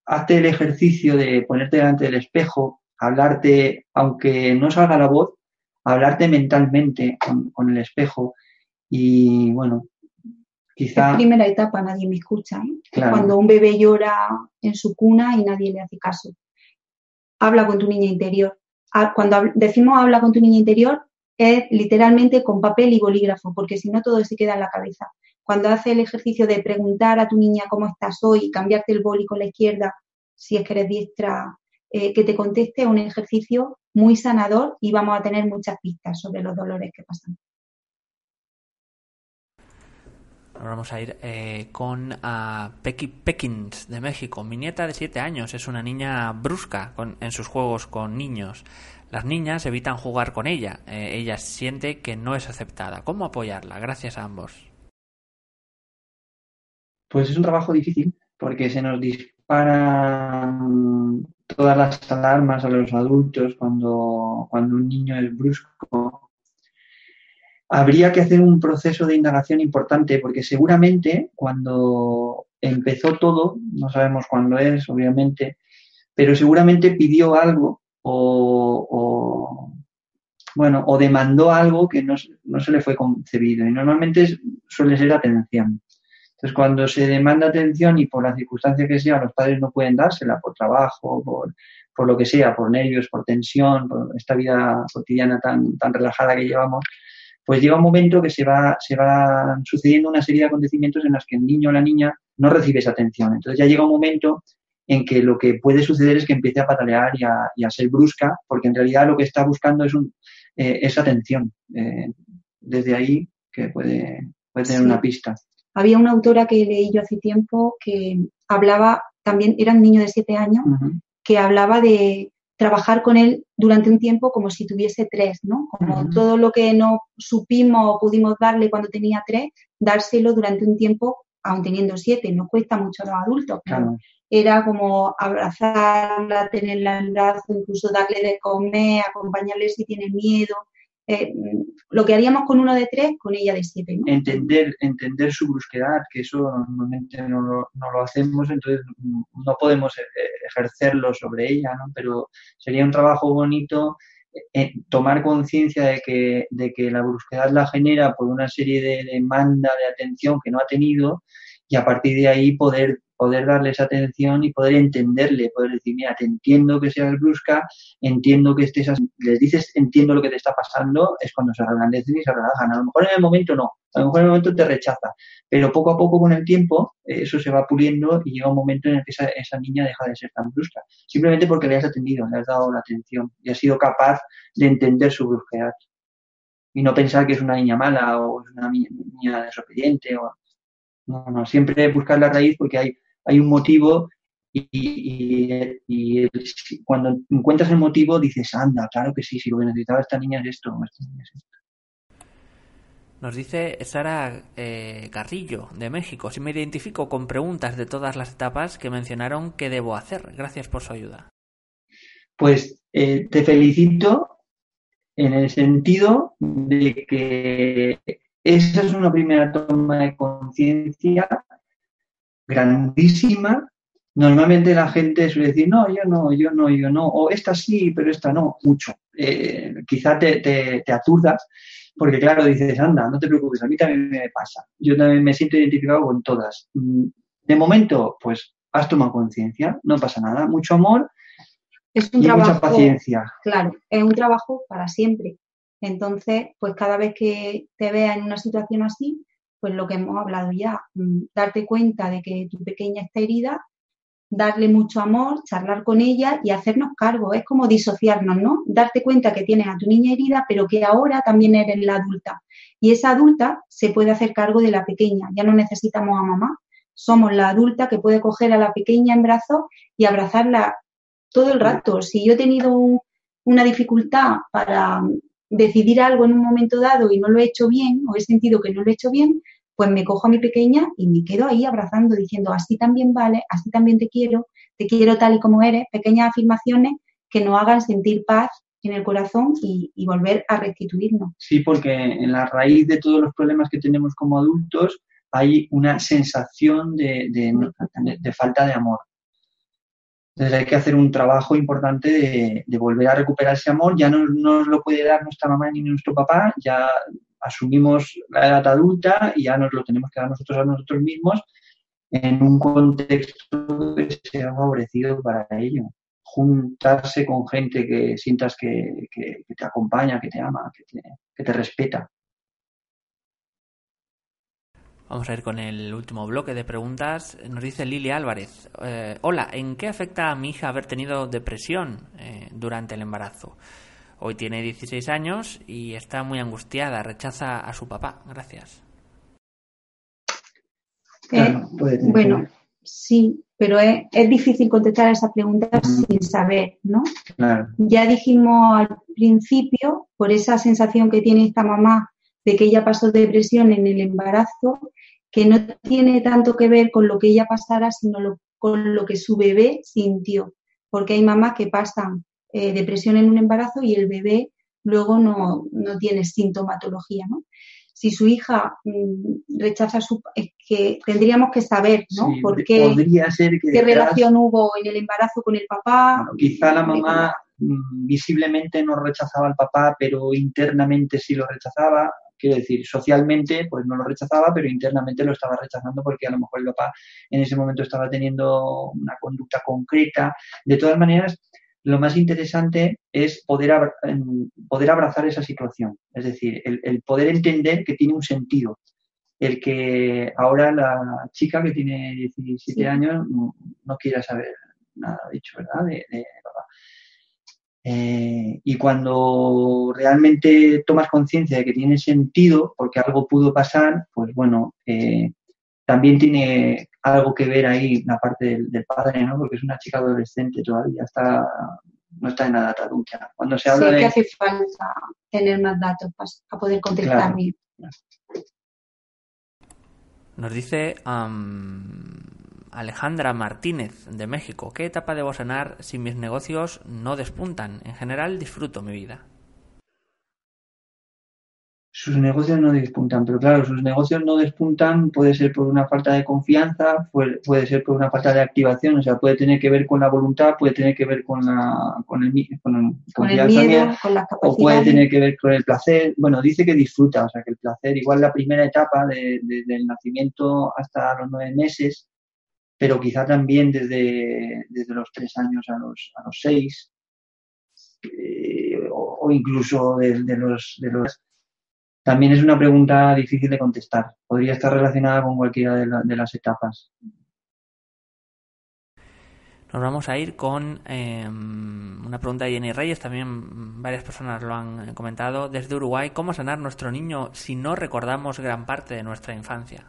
hazte el ejercicio de ponerte delante del espejo, hablarte, aunque no salga la voz, hablarte mentalmente con, el espejo y bueno, quizá... Es primera etapa, nadie me escucha. ¿eh? Cuando un bebé llora en su cuna y nadie le hace caso. Habla con tu niña interior. Cuando decimos habla con tu niña interior, es literalmente con papel y bolígrafo, porque si no todo se queda en la cabeza. Cuando hace el ejercicio de preguntar a tu niña cómo estás hoy cambiarte el boli con la izquierda, si es que eres diestra, eh, que te conteste un ejercicio muy sanador y vamos a tener muchas pistas sobre los dolores que pasan. Ahora vamos a ir eh, con a Pecky Peckins de México. Mi nieta de 7 años es una niña brusca en sus juegos con niños. Las niñas evitan jugar con ella. Eh, ella siente que no es aceptada. ¿Cómo apoyarla? Gracias a ambos. Pues es un trabajo difícil porque se nos disparan todas las alarmas a los adultos cuando, cuando un niño es brusco. Habría que hacer un proceso de indagación importante porque seguramente cuando empezó todo, no sabemos cuándo es, obviamente, pero seguramente pidió algo o, bueno, o demandó algo que no, no, se le fue concebido. Y normalmente suele ser atención. Entonces, cuando se demanda atención y por la circunstancia que sea, los padres no pueden dársela por trabajo, por, por lo que sea, por nervios, por tensión, por esta vida cotidiana tan, tan relajada que llevamos, pues llega un momento que se va, se va sucediendo una serie de acontecimientos en los que el niño o la niña no recibe esa atención. Entonces ya llega un momento en que lo que puede suceder es que empiece a patalear y a, y a ser brusca, porque en realidad lo que está buscando es, un, eh, esa atención. Eh, desde ahí que puede, puede tener una pista. Había una autora que leí yo hace tiempo que hablaba, también era un niño de siete años, que hablaba de trabajar con él durante un tiempo como si tuviese tres, ¿no? Como todo lo que no supimos o pudimos darle cuando tenía tres, dárselo durante un tiempo aún teniendo siete. No cuesta mucho a los adultos. Era como abrazarla, tenerla en el brazo, incluso darle de comer, acompañarle si tiene miedo. Eh, lo que haríamos con uno de tres, con ella de siete. Entender, entender su brusquedad, que eso normalmente no lo, no lo hacemos, entonces no podemos eh, ejercerlo sobre ella, ¿no? pero sería un trabajo bonito eh, tomar conciencia de que, de que la brusquedad la genera por una serie de demanda de atención que no ha tenido y a partir de ahí poder poder darles atención y poder entenderle, poder decir, mira, te entiendo que seas brusca, entiendo que estés, les dices, entiendo lo que te está pasando, es cuando se reblandecen y se relajan. A lo mejor en el momento no, a lo mejor en el momento te rechaza, pero poco a poco con el tiempo eh, eso se va puliendo y llega un momento en el que esa, esa niña deja de ser tan brusca, simplemente porque le has atendido, le has dado la atención y has sido capaz de entender su brusquedad y no pensar que es una niña mala o es una niña desobediente o no, no, siempre buscar la raíz porque hay hay un motivo y, cuando encuentras el motivo dices, anda, claro que sí, si lo que necesitaba esta niña es esto, esta niña es esto. Nos dice Sara eh, Carrillo, de México. Si me identifico con preguntas de todas las etapas que mencionaron, ¿qué debo hacer? Gracias por su ayuda. Pues eh, te felicito en el sentido de que esa es una primera toma de conciencia grandísima, normalmente la gente suele decir, no, yo no, yo no, yo no, o esta sí, pero esta no, mucho. Eh, quizá te, te, aturdas, porque claro, dices, anda, no te preocupes, a mí también me pasa. Yo también me siento identificado con todas. Mm, de momento, pues has tomado conciencia, no pasa nada, mucho amor es un y mucha paciencia. Claro, es un trabajo para siempre. Entonces, pues cada vez que te veas en una situación así, pues lo que hemos hablado ya, mm, darte cuenta de que tu pequeña está herida, darle mucho amor, charlar con ella y hacernos cargo. Es como disociarnos, ¿no? Darte cuenta que tienes a tu niña herida, pero que ahora también eres la adulta. Y esa adulta se puede hacer cargo de la pequeña. Ya no necesitamos a mamá. Somos la adulta que puede coger a la pequeña en brazos y abrazarla todo el rato. Si yo he tenido una dificultad para decidir algo en un momento dado y no lo he hecho bien, o he sentido que no lo he hecho bien, pues me cojo a mi pequeña y me quedo ahí abrazando, diciendo, así también vale, así también te quiero, te quiero tal y como eres, pequeñas afirmaciones que nos hagan sentir paz en el corazón y, volver a restituirnos. Sí, porque en la raíz de todos los problemas que tenemos como adultos hay una sensación de, de, falta de amor. Entonces hay que hacer un trabajo importante de, volver a recuperar ese amor. Ya no nos lo puede dar nuestra mamá ni nuestro papá, ya asumimos la edad adulta y ya nos lo tenemos que dar nosotros a nosotros mismos en un contexto que sea favorecido para ello. Juntarse con gente que sientas que, te acompaña, que te ama, que te, respeta. Vamos a ir con el último bloque de preguntas. Nos dice Lili Álvarez. Eh, hola, ¿en qué afecta a mi hija haber tenido depresión eh, durante el embarazo? Hoy tiene 16 años y está muy angustiada, rechaza a su papá. Gracias. Eh, bueno, sí, pero es, difícil contestar a esa pregunta sin saber, ¿no? Ya dijimos al principio, por esa sensación que tiene esta mamá de que ella pasó depresión en el embarazo, que no tiene tanto que ver con lo que ella pasara, sino con lo que su bebé sintió. Porque hay mamás que pasan eh, depresión en un embarazo y el bebé luego no, tiene sintomatología, ¿no? Si su hija mm, rechaza su... es que tendríamos que saber, ¿no? ¿Por qué, qué relación hubo en el embarazo con el papá? quizá la mamá mm, visiblemente no rechazaba al papá, pero internamente sí lo rechazaba. Quiero decir, socialmente pues no lo rechazaba, pero internamente lo estaba rechazando porque a lo mejor el papá en ese momento estaba teniendo una conducta concreta. De todas maneras, lo más interesante es poder, poder abrazar esa situación, es decir, el, poder entender que tiene un sentido. El que ahora la chica que tiene 17 años no, quiera saber nada dicho, ¿verdad? De, papá. Eh, y cuando realmente tomas conciencia de que tiene sentido, porque algo pudo pasar, pues bueno, eh, también tiene algo que ver ahí la parte del, padre, ¿no? Porque es una chica adolescente todavía, está, no está en la edad adulta. Cuando se habla sí, que hace falta tener más datos para, poder contestar bien. Nos dice Alejandra Martínez de México, ¿qué etapa debo sanar si mis negocios no despuntan? En general disfruto mi vida sus negocios no despuntan, pero claro, sus negocios no despuntan puede ser por una falta de confianza, puede, ser por una falta de activación, o sea, puede tener que ver con la voluntad, puede tener que ver con la con el, con, con el miedo, con las o puede tener que ver con el placer. Bueno, dice que disfruta, o sea, que el placer, igual la primera etapa de, del nacimiento hasta los nueve meses, pero quizá también desde, desde los tres años a los, a los seis, eh, o, incluso de, de los, de los también es una pregunta difícil de contestar. Podría estar relacionada con cualquiera de, las etapas. Nos vamos a ir con em, una pregunta de Jenny Reyes, también varias personas lo han comentado, desde Uruguay, ¿cómo sanar nuestro niño si no recordamos gran parte de nuestra infancia?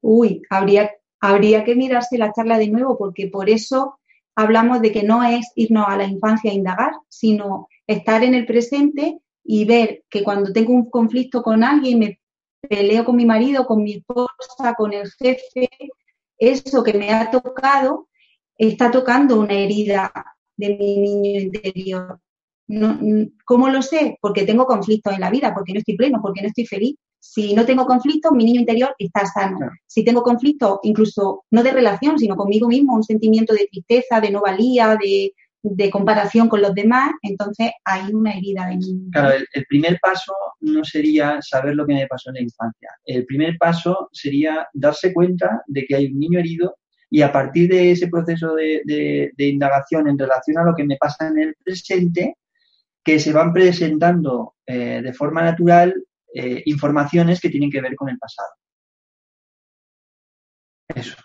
Uy, habría, habría que mirarse la charla de nuevo, porque por eso hablamos de que no es irnos a la infancia a indagar, sino estar en el presente y ver que cuando tengo un conflicto con alguien, me peleo con mi marido, con mi esposa, con el jefe, eso que me ha tocado está tocando una herida de mi niño interior. ¿Cómo lo sé? Porque tengo conflictos en la vida, porque no estoy pleno, porque no estoy feliz. Si no tengo conflicto, mi niño interior está sano. Si tengo conflicto, incluso no de relación, sino conmigo mismo, un sentimiento de tristeza, de no valía, de, de comparación con los demás, entonces hay una herida de niño. Claro, el, primer paso no sería saber lo que me pasó en la infancia. El primer paso sería darse cuenta de que hay un niño herido y a partir de ese proceso de, indagación en relación a lo que me pasa en el presente, que se van presentando eh, de forma natural eh, informaciones que tienen que ver con el pasado. Eso.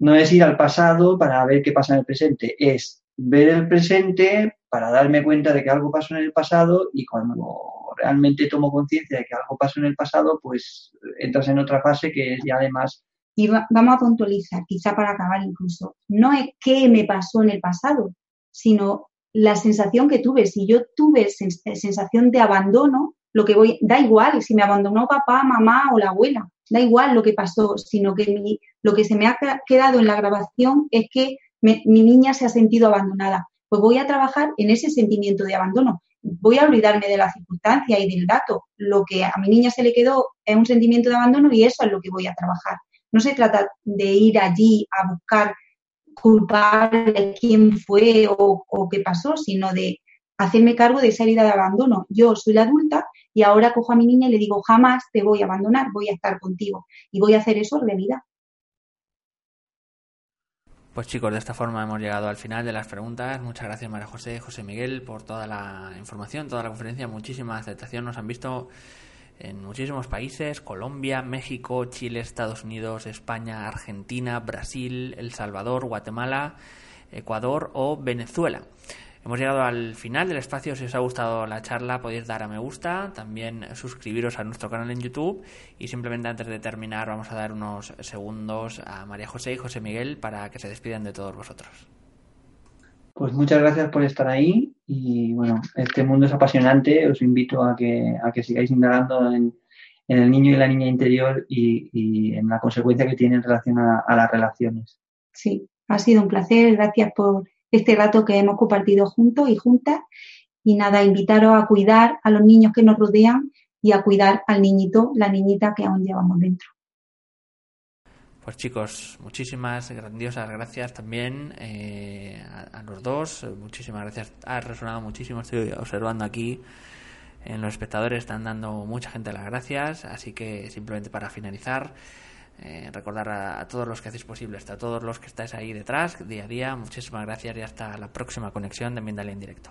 No es ir al pasado para ver qué pasa en el presente, es ver el presente para darme cuenta de que algo pasó en el pasado y cuando realmente tomo conciencia de que algo pasó en el pasado, pues entras en otra fase que es ya además y vamos a puntualizar, quizá para acabar incluso, no es qué me pasó en el pasado, sino la sensación que tuve. Si yo tuve sensación de abandono, lo que voy, da igual si me abandonó papá, mamá o la abuela, da igual lo que pasó, sino que lo que se me ha quedado en la grabación es que mi niña se ha sentido abandonada. Pues voy a trabajar en ese sentimiento de abandono. Voy a olvidarme de la circunstancia y del dato. Lo que a mi niña se le quedó es un sentimiento de abandono y eso es lo que voy a trabajar. No se trata de ir allí a buscar culpar quién fue o, qué pasó, sino de hacerme cargo de esa herida de abandono. Yo soy la adulta y ahora cojo a mi niña y le digo, jamás te voy a abandonar, voy a estar contigo y voy a hacer eso realidad. Pues chicos, de esta forma hemos llegado al final de las preguntas. Muchas gracias María José, José Miguel por toda la información, toda la conferencia. Muchísima aceptación. Nos han visto en muchísimos países, Colombia, México, Chile, Estados Unidos, España, Argentina, Brasil, El Salvador, Guatemala, Ecuador o Venezuela. Hemos llegado al final del espacio. Si os ha gustado la charla, podéis dar a me gusta, también suscribiros a nuestro canal en YouTube y simplemente antes de terminar vamos a dar unos segundos a María José y José Miguel para que se despidan de todos vosotros. Pues muchas gracias por estar ahí y bueno, este mundo es apasionante, os invito a que, a que sigáis indagando en, el niño y la niña interior y, en la consecuencia que tiene en relación a, las relaciones. Sí, ha sido un placer, gracias por este rato que hemos compartido juntos y juntas y nada, invitaros a cuidar a los niños que nos rodean y a cuidar al niñito, la niñita que aún llevamos dentro. Pues chicos, muchísimas grandiosas gracias también eh, a, los dos. Muchísimas gracias. Ha resonado muchísimo. Estoy observando aquí en los espectadores están dando mucha gente las gracias. Así que simplemente para finalizar, eh, recordar a, todos los que hacéis posible, a todos los que estáis ahí detrás, día a día. Muchísimas gracias y hasta la próxima conexión de Mindalia en directo.